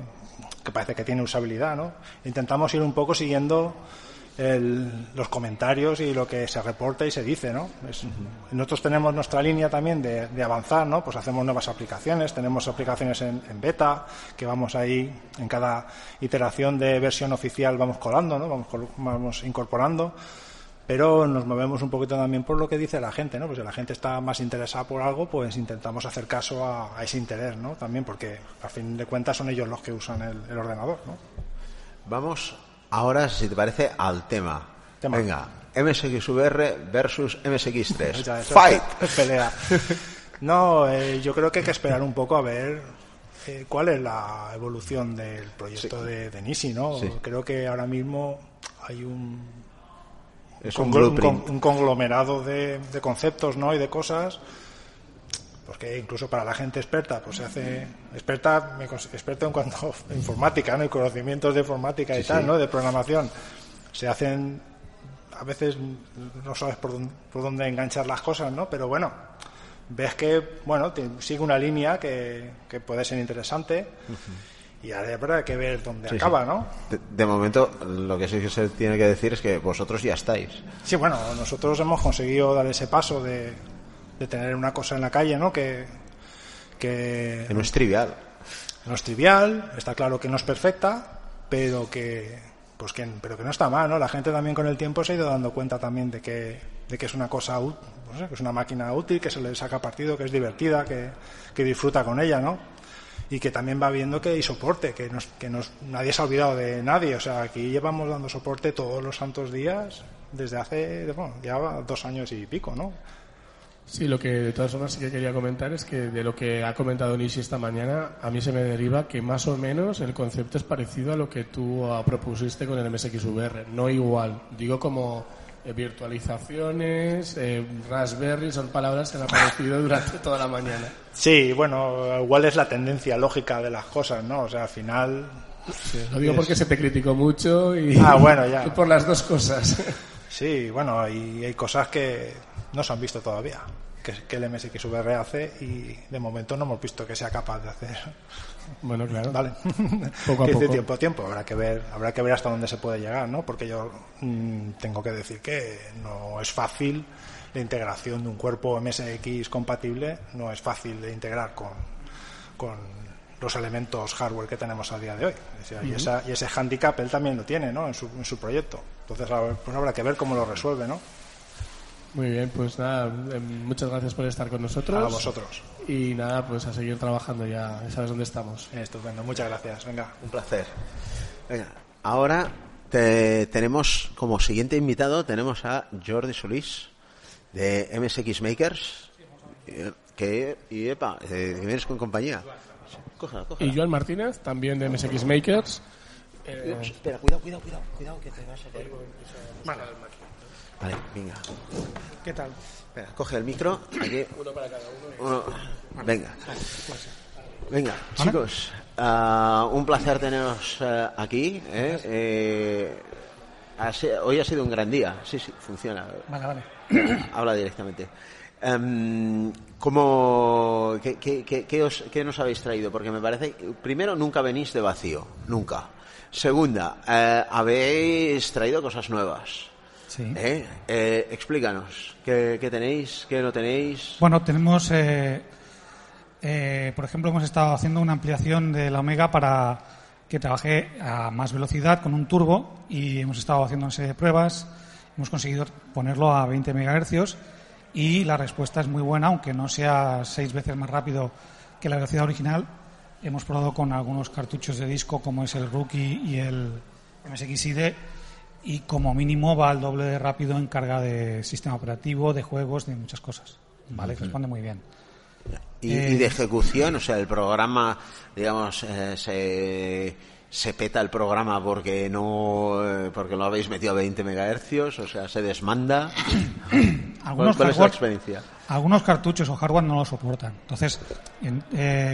que parece que tiene usabilidad, ¿no? Intentamos ir un poco siguiendo los comentarios y lo que se reporta y se dice, ¿no? nosotros tenemos nuestra línea también de, avanzar, ¿no? Pues hacemos nuevas aplicaciones, tenemos aplicaciones en, beta, que vamos ahí, en cada iteración de versión oficial vamos colando, ¿no? Vamos, vamos incorporando pero nos movemos un poquito también por lo que dice la gente, ¿no? Pues si la gente está más interesada por algo, pues intentamos hacer caso a, ese interés, ¿no? También porque a fin de cuentas son ellos los que usan el, ordenador, ¿no? Vamos ahora, si te parece, al tema. Venga, MSXVR versus MSX3. Fight. Pelea. No, eh, yo creo que hay que esperar un poco a ver eh, cuál es la evolución del proyecto de, de Nisi, ¿no? Creo que ahora mismo hay un es un, un, conglomerado de, conceptos ¿no? y de cosas porque incluso para la gente experta pues se hace experta experto en cuanto a informática ¿no? y conocimientos de informática y tal ¿no? de programación se hacen a veces no sabes por dónde, por dónde enganchar las cosas no pero bueno ves que bueno sigue una línea que, que puede ser interesante y ahora habrá que ver dónde acaba, ¿no? De, momento, lo que sí que se tiene que decir es que vosotros ya estáis. Sí, bueno, nosotros hemos conseguido dar ese paso de, de tener una cosa en la calle, ¿no? Que, que, no es trivial. No es trivial, está claro que no es perfecta, pero que, pues que, pero que no está mal, ¿no? La gente también con el tiempo se ha ido dando cuenta también de que, de que es una cosa, no sé, que es una máquina útil, que se le saca partido, que es divertida, que, que disfruta con ella, ¿no? Y que también va viendo que hay soporte, que, nos, que nos, nadie se ha olvidado de nadie. O sea, aquí llevamos dando soporte todos los santos días desde hace, bueno, ya dos años y pico, ¿no? Sí, lo que de todas formas sí que quería comentar es que de lo que ha comentado Nishi esta mañana, a mí se me deriva que más o menos el concepto es parecido a lo que tú propusiste con el MSXVR, no igual. Digo como eh, virtualizaciones, eh, Raspberry, son palabras que han aparecido durante toda la mañana. Sí, bueno, igual es la tendencia lógica de las cosas, ¿no? O sea, al final... lo digo porque se te criticó mucho y, ah, bueno, ya. por las dos cosas. Sí, bueno, y hay cosas que no se han visto todavía, que, que el MSXVR hace y de momento no hemos visto que sea capaz de hacer. Bueno, claro. Vale. Poco a poco. tiempo a tiempo. Habrá que ver, habrá que ver hasta dónde se puede llegar, ¿no? Porque yo mm, tengo que decir que no es fácil la integración de un cuerpo MSX compatible, no es fácil de integrar con, con los elementos hardware que tenemos a día de hoy. y, esa, y, ese handicap él también lo tiene, ¿no? En su, en su proyecto. Entonces, pues habrá que ver cómo lo resuelve, ¿no? Muy bien, pues nada, em, muchas gracias por estar con nosotros. A vosotros. Y nada, pues a seguir trabajando ya, sabes dónde estamos. Estupendo, muchas gracias. Venga. Un placer. Venga, ahora te, tenemos como siguiente invitado, tenemos a Jordi Solís de MSX Makers. Que, y epa, eh, vienes con compañía. Y Joan Martínez, también de MSX Makers. Eh, espera, cuidado, cuidado, cuidado, cuidado que te vas a caer. Vale. Vale, venga. ¿Qué tal? Espera, coge el micro. Aquí. Uno para cada uno. Venga. Venga, chicos. Uh, un placer teneros uh, aquí. ¿eh? Eh, hoy ha sido un gran día. Sí, sí, funciona. Vale, vale. Habla directamente. Um, ¿cómo, qué, qué, qué, os, ¿Qué nos habéis traído? Porque me parece, primero, nunca venís de vacío, nunca. Segunda, eh, habéis traído cosas nuevas. ¿Eh? ¿Eh? explícanos, ¿qué, tenéis, qué no tenéis? Bueno, tenemos, eh, eh, por ejemplo, hemos estado haciendo una ampliación de la Omega para que trabaje a más velocidad con un turbo y hemos estado haciendo una serie de pruebas, hemos conseguido ponerlo a 20 MHz y la respuesta es muy buena, aunque no sea seis veces más rápido que la velocidad original. Hemos probado con algunos cartuchos de disco como es el Rookie y el MSXID y como mínimo va al doble de rápido en carga de sistema operativo, de juegos, de muchas cosas. ¿Vale? Responde muy bien. ¿Y, de eh, ejecución? O sea, el programa, digamos, eh, se, se peta el programa porque no eh, porque lo habéis metido a 20 megahercios, o sea, se desmanda. algunos ¿Cuál, es la experiencia? Algunos cartuchos o hardware no lo soportan. Entonces,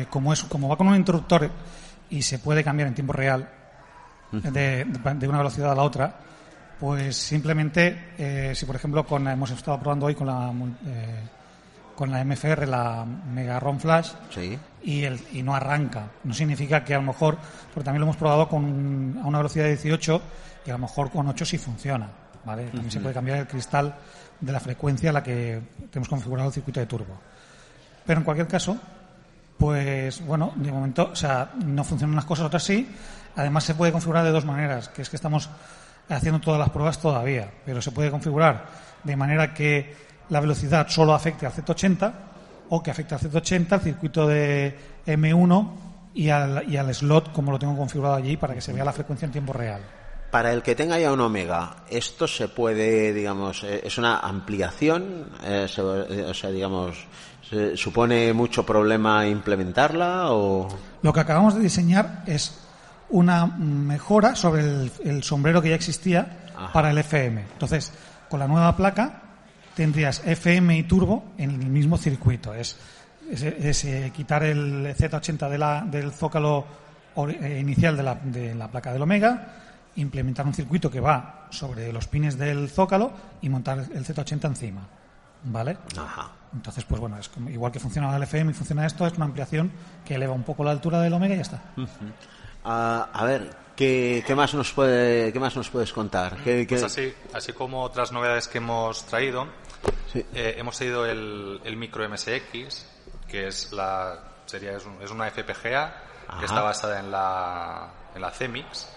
como, es, como va con un interruptor y se puede cambiar en tiempo real de, de una velocidad a la otra, pues simplemente, eh, si por ejemplo con, hemos estado probando hoy con la, eh, con la MFR, la Mega ROM Flash, Sí. y, el, y no arranca. No significa que a lo mejor, porque también lo hemos probado con, a una velocidad de 18 y a lo mejor con 8 sí funciona. ¿vale? También se puede cambiar el cristal de la frecuencia a la que tenemos configurado el circuito de turbo. Pero en cualquier caso, pues bueno, de momento, o sea, no funcionan las cosas, otras sí. Además se puede configurar de dos maneras, que es que estamos haciendo todas las pruebas todavía, pero se puede configurar de manera que la velocidad solo afecte al Z80 o que afecte al Z80, al circuito de M1 y al, y al slot como lo tengo configurado allí para que se vea la frecuencia en tiempo real. Para el que tenga ya un Omega, esto se puede, digamos, eh, es una ampliación, eh, se- eh, o sea, digamos, supone mucho problema implementarla o Lo que acabamos de diseñar es una mejora sobre el, el sombrero que ya existía Ajá. para el FM. Entonces, con la nueva placa tendrías FM y turbo en el mismo circuito. Es, es- es, eh, quitar el Z80 de la- del zócalo eh, inicial de la, de la placa del Omega, implementar un circuito que va sobre los pines del zócalo y montar el Z80 encima. ¿Vale? Ajá. Entonces, pues bueno, es como- igual que funciona el FM y funciona esto, es una ampliación que eleva un poco la altura del Omega y ya está. A ver, ¿qué, qué más nos puede, qué más nos puedes contar? ¿Qué- qué- Pues así, así como otras novedades que hemos traído, Sí. eh, hemos traído el, el micro MSX, que es la sería es, un- es una FPGA Ajá. que está basada en la en la CEMIX.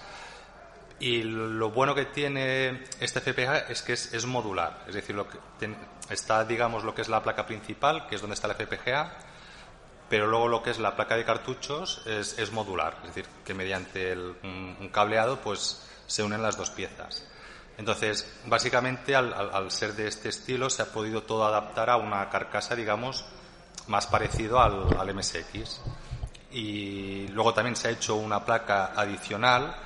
Y lo bueno que tiene este FPGA es que es, es modular, es decir, lo que ten- está digamos lo que es la placa principal, que es donde está la FPGA, pero luego lo que es la placa de cartuchos es, modular, es decir, que mediante el- un, cableado pues se unen las dos piezas. Entonces, básicamente al, ser de este estilo se ha podido todo adaptar a una carcasa, digamos, más parecido al, MSX. Y luego también se ha hecho una placa adicional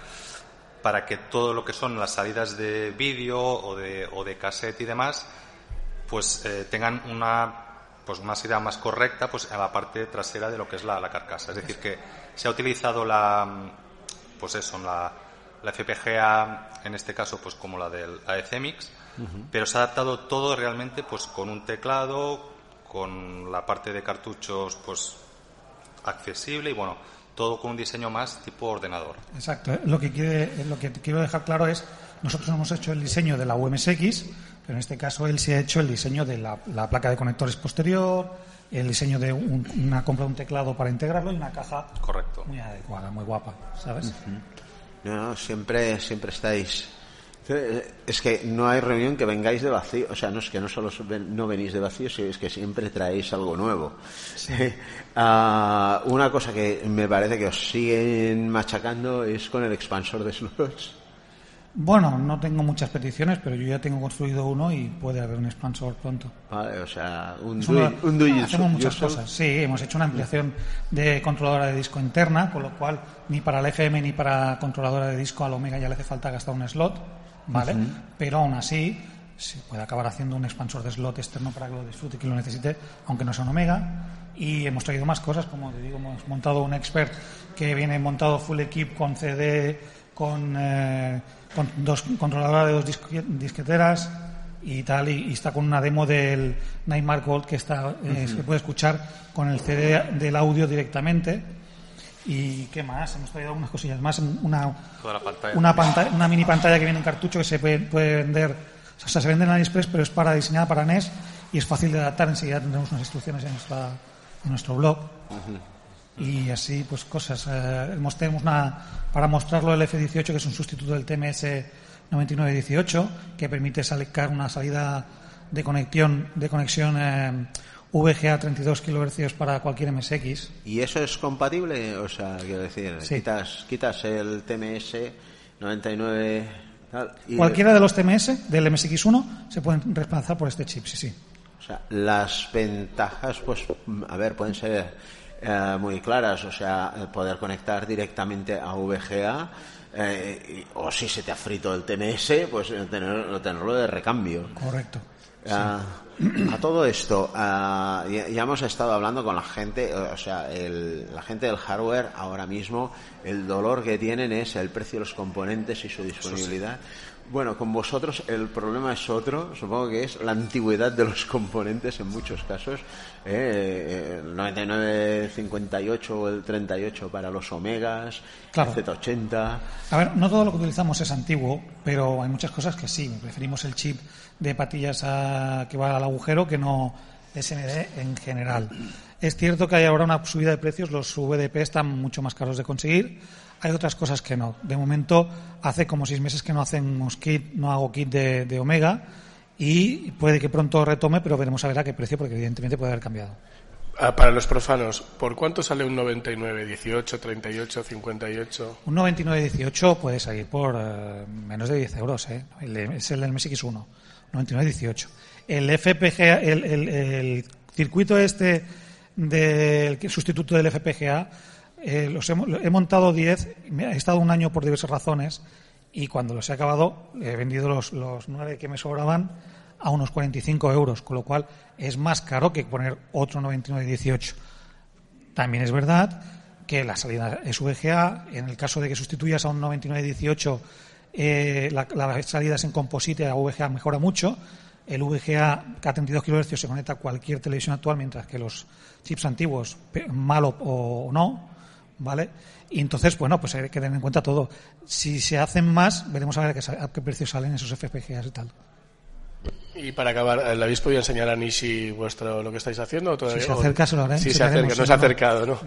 para que todo lo que son las salidas de vídeo o de, o de cassette y demás, pues eh, tengan una pues una salida más correcta pues a la parte trasera de lo que es la, la carcasa. Es decir, que se ha utilizado la pues eso, la, la FPGA en este caso pues como la del AECEMIX, pero se ha adaptado todo realmente pues con un teclado, con la parte de cartuchos pues accesible y bueno, todo con un diseño más tipo ordenador. Exacto. ¿eh? Lo que, quiere, lo que quiero dejar claro es, nosotros hemos hecho el diseño de la UMSX, pero en este caso él se ha hecho el diseño de la, la placa de conectores posterior, el diseño de un- una compra de un teclado para integrarlo y una caja Correcto. muy adecuada, muy guapa, ¿sabes? No, no, siempre, siempre estáis. Es que no hay reunión que vengáis de vacío. O sea, no es que no solo no venís de vacío, sino es que siempre traéis algo nuevo. Ah, una cosa que me parece que os siguen machacando es con el expansor de slots. Bueno, no tengo muchas peticiones, pero yo ya tengo construido uno y puede haber un expansor pronto. Vale, o sea, un do, una- un do it hacemos muchas cosas. Sí, hemos hecho una ampliación de controladora de disco interna, con lo cual ni para el FM ni para controladora de disco al Omega ya le hace falta gastar un slot, ¿vale? Pero aún así se puede acabar haciendo un expansor de slot externo para que lo disfrute y que lo necesite, aunque no sea un Omega. Y hemos traído más cosas, como te digo, hemos montado un expert que viene montado full equip con CD, con, eh, con dos controladoras de dos disque- disqueteras y tal, y, y está con una demo del Nightmare Gold que está eh, se puede escuchar con el CD del audio directamente. ¿Y qué más? Hemos traído algunas cosillas más. Una, Toda la pantalla. una, pantalla, una mini pantalla que viene en cartucho que se puede, puede vender, o sea, se vende en AliExpress, pero es para diseñada para NES y es fácil de adaptar. Enseguida tendremos unas instrucciones en, nuestra, en nuestro blog. Y así, pues cosas. Eh, hemos- tenemos una, para mostrarlo el F18, que es un sustituto del TMS 9918, que permite sacar una salida de conexión, de conexión eh, VGA 32 kHz para cualquier MSX. ¿Y eso es compatible? O sea, quiero decir, Sí. quitas, quitas el TMS 99 tal, y Cualquiera de los TMS del MSX1 se pueden reemplazar por este chip, sí, sí. O sea, las ventajas, pues, a ver, pueden ser eh, muy claras. O sea, poder conectar directamente a VGA. eh, y- o si se te ha frito el TMS, pues eh, tener- tenerlo de recambio. Correcto. Ah, a todo esto, ah, ya, ya hemos estado hablando con la gente, o sea, el- la gente del hardware ahora mismo, el dolor que tienen es el precio de los componentes y su disponibilidad. Bueno, con vosotros el problema es otro, supongo que es la antigüedad de los componentes en muchos casos. ¿eh? El 9958 o el 38 para los omegas, Claro. el Z80. A ver, no todo lo que utilizamos es antiguo, pero hay muchas cosas que sí. Preferimos el chip de patillas a- que va al agujero que no SND en general. Es cierto que hay ahora una subida de precios, los VDP están mucho más caros de conseguir. Hay otras cosas que no. De momento, hace como seis meses que no hacemos kit, no hago kit de, de Omega y puede que pronto retome, pero veremos a ver a qué precio, porque evidentemente puede haber cambiado. Ah, para los profanos, ¿por cuánto sale un 99? ¿18, 38, 58? Un 9918 puede salir por eh, menos de 10 euros, ¿eh? El- es el del MSX1, 9918. El FPGA, el, el- el circuito este del sustituto del FPGA, eh, los he, he montado 10, me- he estado un año por diversas razones y cuando los he acabado he vendido los, los 9 que me sobraban a unos 45 euros, con lo cual es más caro que poner otro 9918. También es verdad que la salida es VGA. En el caso de que sustituyas a un 9918, eh, la, la salida es en composite, a VGA mejora mucho. El VGA a 32 kHz se conecta a cualquier televisión actual, mientras que los chips antiguos, malo o no, ¿vale? Y entonces, bueno, pues hay que tener en cuenta todo. Si se hacen más, veremos a ver a qué, sa- a qué precio salen esos FPGAs y tal. Y para acabar, eh, ¿le habéis podido enseñar a Nishi vuestro lo que estáis haciendo? o todavía- Si se acerca, se lo haré. Si se acerca, no se ha no- acercado, ¿no?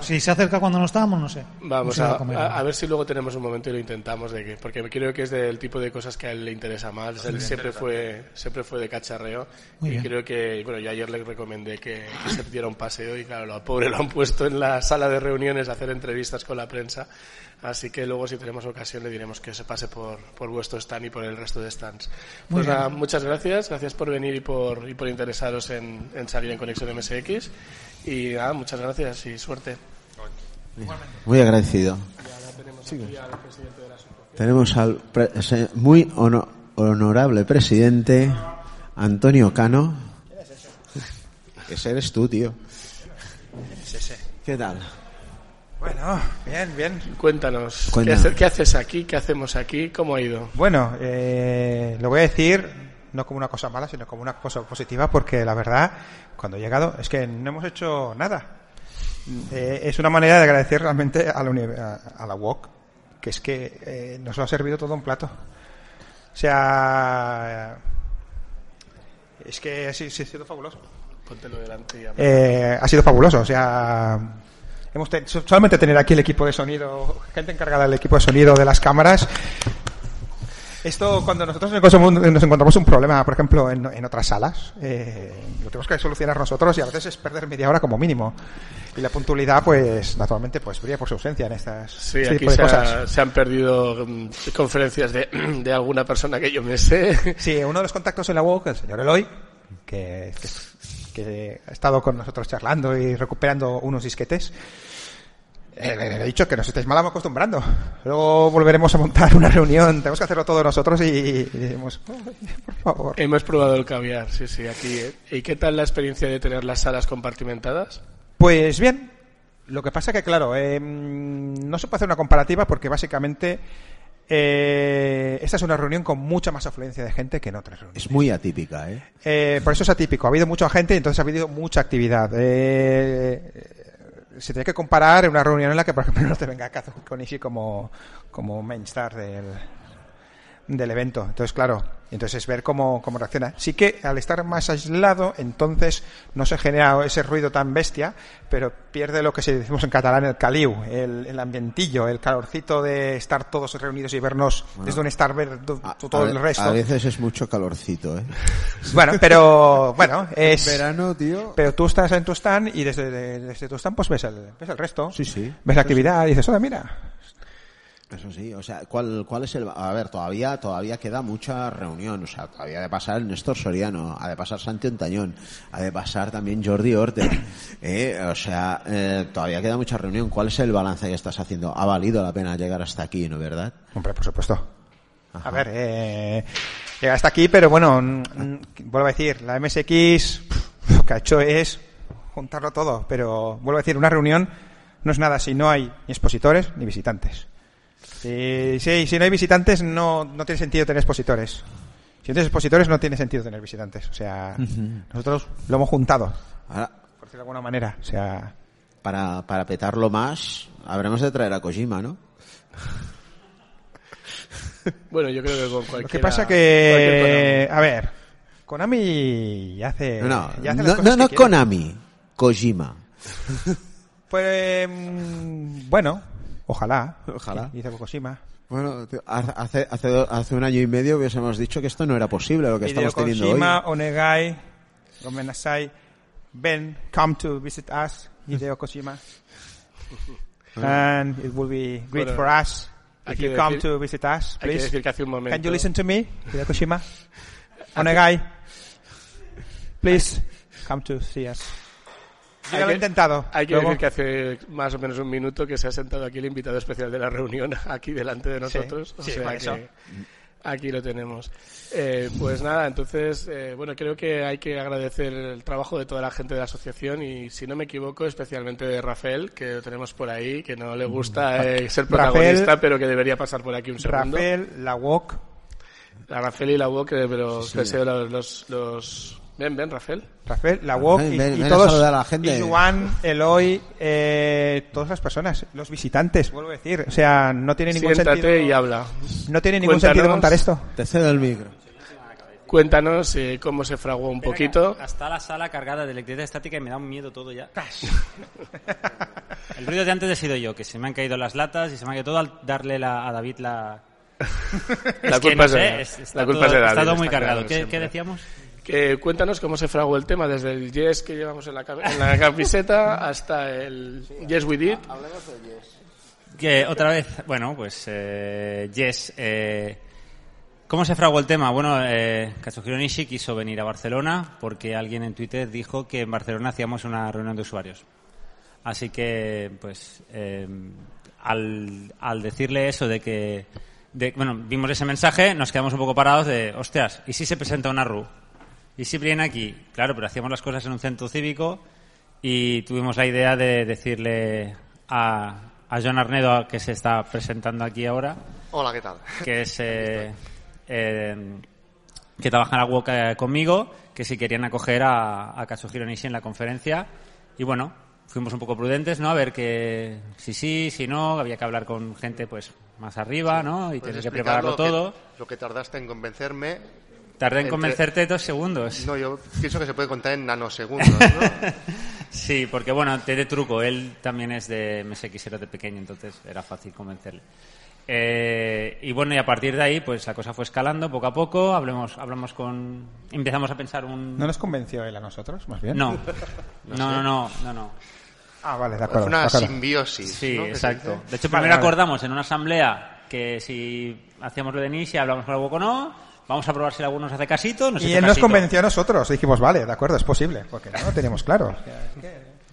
Si se acerca cuando no estábamos, no sé. Vamos No a, comer. a- a ver si luego tenemos un momento y lo intentamos, de que, porque creo que es del tipo de cosas que a él le interesa más. Él bien. siempre fue, siempre fue de cacharreo Muy y bien. creo que, bueno, yo ayer le recomendé que, que se diera un paseo y claro, lo pobre lo han puesto en la sala de reuniones a hacer entrevistas con la prensa. Así que luego si tenemos ocasión le diremos que se pase por, por vuestro stand y por el resto de stands. Muy Pues bien. nada, muchas gracias, gracias por venir y por, y por interesaros en, en salir en Conexión MSX. Y nada, muchas gracias y suerte. Muy agradecido. Tenemos al pre- se- muy hono- honorable presidente Antonio Cano. Ese eres tú, tío. ¿Qué tal? Bueno, bien, bien. Cuéntanos, ¿qué, Cuenta. hace- qué haces aquí? ¿Qué hacemos aquí? ¿Cómo ha ido? Bueno, eh, lo voy a decir no como una cosa mala, sino como una cosa positiva, porque la verdad, cuando he llegado, es que no hemos hecho nada. Eh, es una manera de agradecer realmente a la, a, a la WOC, que es que eh, nos lo ha servido todo un plato. O sea, es que sí, sí, ha sido fabuloso. Póntelo delante y. Eh, ha sido fabuloso. O sea, hemos te- so- solamente tener aquí el equipo de sonido, gente encargada del equipo de sonido de las cámaras. Esto, cuando nosotros nos encontramos- nos encontramos un problema, por ejemplo, en, en otras salas, eh, lo tenemos que solucionar nosotros y a veces es perder media hora como mínimo. Y la puntualidad, pues, naturalmente, pues brilla por su ausencia en estas Sí, este aquí tipo de se, cosas. ha- se han perdido mm, conferencias de, de alguna persona que yo me sé. Sí, uno de los contactos en la UOC, el señor Eloy, que, que, que ha estado con nosotros charlando y recuperando unos disquetes, eh, le he dicho que nos estáis mal acostumbrando. Luego volveremos a montar una reunión, tenemos que hacerlo todos nosotros y, y diremos, "Ay, por favor. Hemos probado el caviar, sí, sí, aquí. ¿eh? ¿Y qué tal la experiencia de tener las salas compartimentadas? Pues bien, lo que pasa que, claro, eh, no se puede hacer una comparativa porque básicamente eh, esta es una reunión con mucha más afluencia de gente que en otras reuniones. Es muy atípica, ¿eh? Eh, por eso es atípico. Ha habido mucha gente y entonces ha habido mucha actividad. Eh, se tiene que comparar en una reunión en la que, por ejemplo, no te venga Kazuo Konishi como, como main star del, del evento. Entonces, claro, entonces es ver cómo, cómo reacciona. Sí que al estar más aislado, entonces no se genera ese ruido tan bestia, pero pierde lo que se decimos en catalán el caliu, el, el ambientillo, el calorcito de estar todos reunidos y vernos Bueno. desde un estar ver A- todo a, el resto. A veces es mucho calorcito, ¿eh? Bueno, pero bueno, es Verano, tío. Pero tú estás en tu stand y desde, de- desde tu stand pues ves el, ves el resto. Sí, sí. Ves la actividad y dices, oye, mira. Eso sí, o sea, ¿cuál, cuál es el...? A ver, todavía todavía queda mucha reunión, o sea, todavía ha de pasar el Néstor Soriano, ha de pasar Santi Ontañón, ha de pasar también Jordi Orte, eh, o sea, eh, todavía queda mucha reunión. ¿Cuál es el balance que estás haciendo? Ha valido la pena llegar hasta aquí, ¿no verdad? Hombre, por supuesto. A ver, eh, llega hasta aquí, pero bueno, vuelvo a decir, la MSX pff, lo que ha hecho es juntarlo todo, pero vuelvo a decir, una reunión no es nada si no hay ni expositores ni visitantes. Sí, sí, si no hay visitantes no, no tiene sentido tener expositores. Si no tienes expositores no tiene sentido tener visitantes. O sea, nosotros lo hemos juntado. Ahora, por decirlo de alguna manera. O sea, para, para petarlo más, habremos de traer a Kojima, ¿no? Bueno, yo creo que con cualquier. lo que pasa que... A ver, Konami ya hace... No, ya hace no, las no, cosas no que quiere. Konami, Kojima. Pues mm, bueno, ojalá. Ojalá. Dice Fukushima. Bueno, tío, hace, hace, do- hace un año y medio hubiésemos dicho que esto no era posible lo que Hideo estamos teniendo hoy. Kojima, Onegai, Gomen Nasai, Ben, come to visit us, Hideo Kojima. And it will be great Bueno, for us if you come decir- to visit us, hay que please. decir que hace un momento- Can you listen to me, Hideo Kojima? Onegai, please come to see us. Yo ya lo he intentado. Hay que Luego- decir que hace más o menos un minuto que se ha sentado aquí el invitado especial de la reunión, aquí delante de nosotros. sí, o sea que aquí lo tenemos. Eh, pues nada, entonces, eh, bueno, creo que hay que agradecer el trabajo de toda la gente de la asociación y, si no me equivoco, especialmente de Rafael, que lo tenemos por ahí, que no le gusta eh, ser protagonista, Rafael- pero que debería pasar por aquí un segundo. Rafael, la Wok, La Rafael y la eh, pero Sí, sí. deseo los, los, los- Ven, ven, Rafael. Rafael, la Wok Ven, y, ven, y ven todos, a la gente. y Juan, Eloy, eh, todas las personas, los visitantes, vuelvo a decir, o sea, no tiene ningún Siéntate sentido. y habla. No tiene ningún Cuéntanos- sentido montar esto. Te cedo el micro. Cuéntanos eh, cómo se fraguó un poquito. Está la sala cargada de electricidad estática y me da un miedo todo ya. El ruido de antes he sido yo, que se me han caído las latas y se me ha caído todo al darle la- a David la... La Es que culpa no es de- sé, es- está la culpa todo, es de está todo muy está cargado. ¿Qué, qué decíamos? Que cuéntanos cómo se fraguó el tema desde el Yes que llevamos en la, en la camiseta hasta el Yes We Did. Que otra vez, bueno, pues eh, Yes, eh, ¿cómo se fraguó el tema? Bueno, eh, Katsuhiro Nishi quiso venir a Barcelona porque alguien en Twitter dijo que en Barcelona hacíamos una reunión de usuarios. Así que, pues, eh, al, al decirle eso de que, de- bueno, vimos ese mensaje, nos quedamos un poco parados de, hostias, ¿y si se presenta una RU? ¿Y si viene aquí? Claro, pero hacíamos las cosas en un centro cívico y tuvimos la idea de decirle a, a John Arnedo, que se está presentando aquí ahora, Hola, ¿qué tal? que es eh, eh, que trabaja en la eh, conmigo, que si querían acoger a, a Katsuhiro Nishi en la conferencia. Y bueno, fuimos un poco prudentes, ¿no? A ver que si sí, si no, había que hablar con gente pues más arriba, ¿no? Y ¿Puedes tener que prepararlo que- todo. Lo que tardaste en convencerme. Tardé en entre- convencerte dos segundos. No, yo pienso que se puede contar en nanosegundos, ¿no? Sí, porque bueno, te de truco, él también es de MSX, era de pequeño, entonces era fácil convencerle. Eh, y bueno, y a partir de ahí, pues la cosa fue escalando poco a poco, hablamos, hablamos con, empezamos a pensar un... ¿No nos convenció él a nosotros, más bien? No, No no, no, no, no. Ah, vale, de acuerdo. Fue una acuerdo. simbiosis. Sí, ¿no? Exacto. De hecho, Vale, primero vale. acordamos en una asamblea que si hacíamos lo de Nishi, hablamos con algo o no, vamos a probar si alguno nos hace casito, nos Y él nos casito. convenció a nosotros. Dijimos, vale, de acuerdo, es posible. Porque no lo teníamos claro.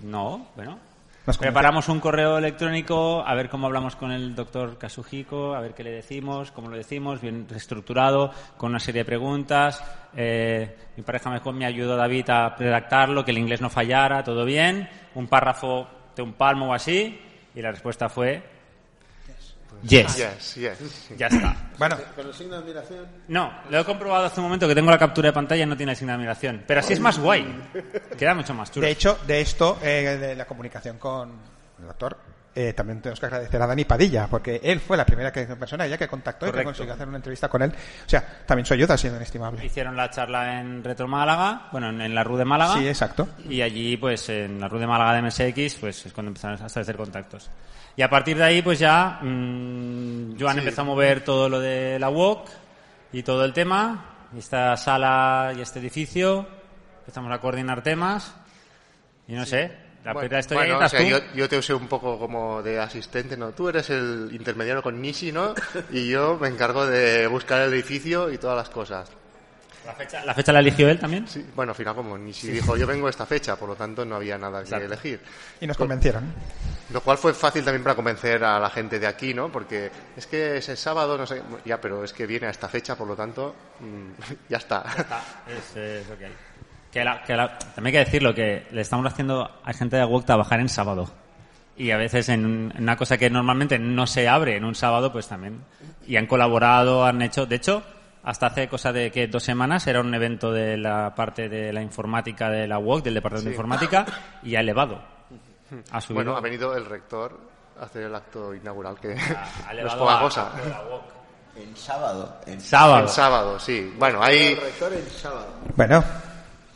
No, bueno. Nos. Preparamos un correo electrónico a ver cómo hablamos con el doctor Kazuhiko, a ver qué le decimos, cómo lo decimos, bien estructurado, con una serie de preguntas. Eh, mi pareja me, me ayudó, David, a redactarlo, que el inglés no fallara, todo bien. Un párrafo de un palmo o así, y la respuesta fue yes. Yes, yes. Ya está. Bueno, ¿Con el signo de admiración? No, lo he comprobado hace un momento que tengo la captura de pantalla y no tiene el signo de admiración. Pero así es más guay. Queda mucho más chulo. de hecho, de esto, eh, de la comunicación con el doctor, eh, también tenemos que agradecer a Dani Padilla, porque él fue la primera que, persona ya que contactó y Correcto. que consiguió hacer una entrevista con él. O sea, también su ayuda ha sido inestimable. Hicieron la charla en Retro Málaga, bueno, en, en la RU de Málaga. Sí, exacto. Y allí, pues, en la RU de Málaga de MSX, pues es cuando empezaron a establecer contactos. Y a partir de ahí, pues ya, mm, Joan Sí. empezó a mover todo lo de la WOC y todo el tema, esta sala y este edificio, empezamos a coordinar temas, y no sé, la Bueno, primera historia bueno, o sea, yo, yo te usé un poco como de asistente, ¿no? Tú eres el intermediario con Nishi, ¿no? Y yo me encargo de buscar el edificio y todas las cosas. La fecha, ¿La fecha la eligió él también? Sí, bueno, al final como Nishi dijo, yo vengo esta fecha, por lo tanto no había nada que Exacto. elegir. Y nos convencieron. Lo cual fue fácil también para convencer a la gente de aquí, ¿no? Porque es que es el sábado, no sé, ya, pero es que viene a esta fecha, por lo tanto, mm, ya está. Es, eh, es lo que hay. Que la- que la- también hay que decirlo, que le estamos haciendo a gente de WOC trabajar en sábado. Y a veces en una cosa que normalmente no se abre en un sábado, pues también. Y han colaborado, han hecho. De hecho, hasta hace cosa de que dos semanas era un evento de la parte de la informática de la UOC, del departamento de informática, y ha elevado. Ha subido. Bueno, ha venido el rector a hacer el acto inaugural, que ha no es elevado poca a- cosa. a la UOC. En sábado. En Sábado. En sábado, sí. Bueno, ahí... El rector en sábado. Bueno,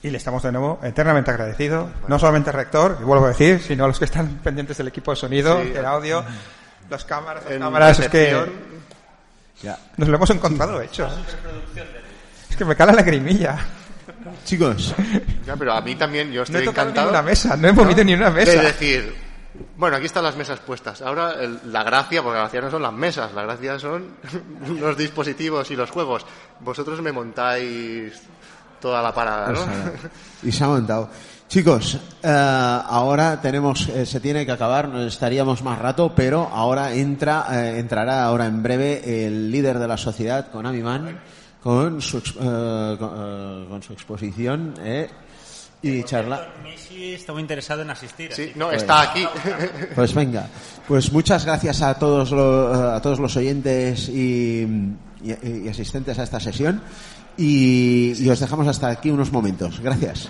y le estamos de nuevo eternamente agradecidos, no solamente al rector, y vuelvo a decir, sino a los que están pendientes del equipo de sonido, Sí. del audio, las cámaras, las En cámaras, es que. Ya. nos lo hemos encontrado hecho. Es que me cae la lagrimilla. Chicos, Ya, pero a mí también, yo No estoy he encantado. ni una mesa, no he movido ni una mesa. De decir, bueno, aquí están las mesas puestas. Ahora el- la gracia, porque la gracia no son las mesas, la gracia son los dispositivos y los juegos. Vosotros me montáis toda la parada, ¿no? Pues, y se ha montado. Chicos, eh, ahora tenemos, eh, se tiene que acabar, no estaríamos más rato, pero ahora entra, eh, entrará ahora en breve el líder de la sociedad, Konami Man, con su, eh, con, eh, con su exposición eh, y charla. Messi está muy interesado en asistir. Sí, no, está aquí. Pues venga, pues muchas gracias a todos los, a todos los oyentes y, y- y asistentes a esta sesión y, y os dejamos hasta aquí unos momentos. Gracias.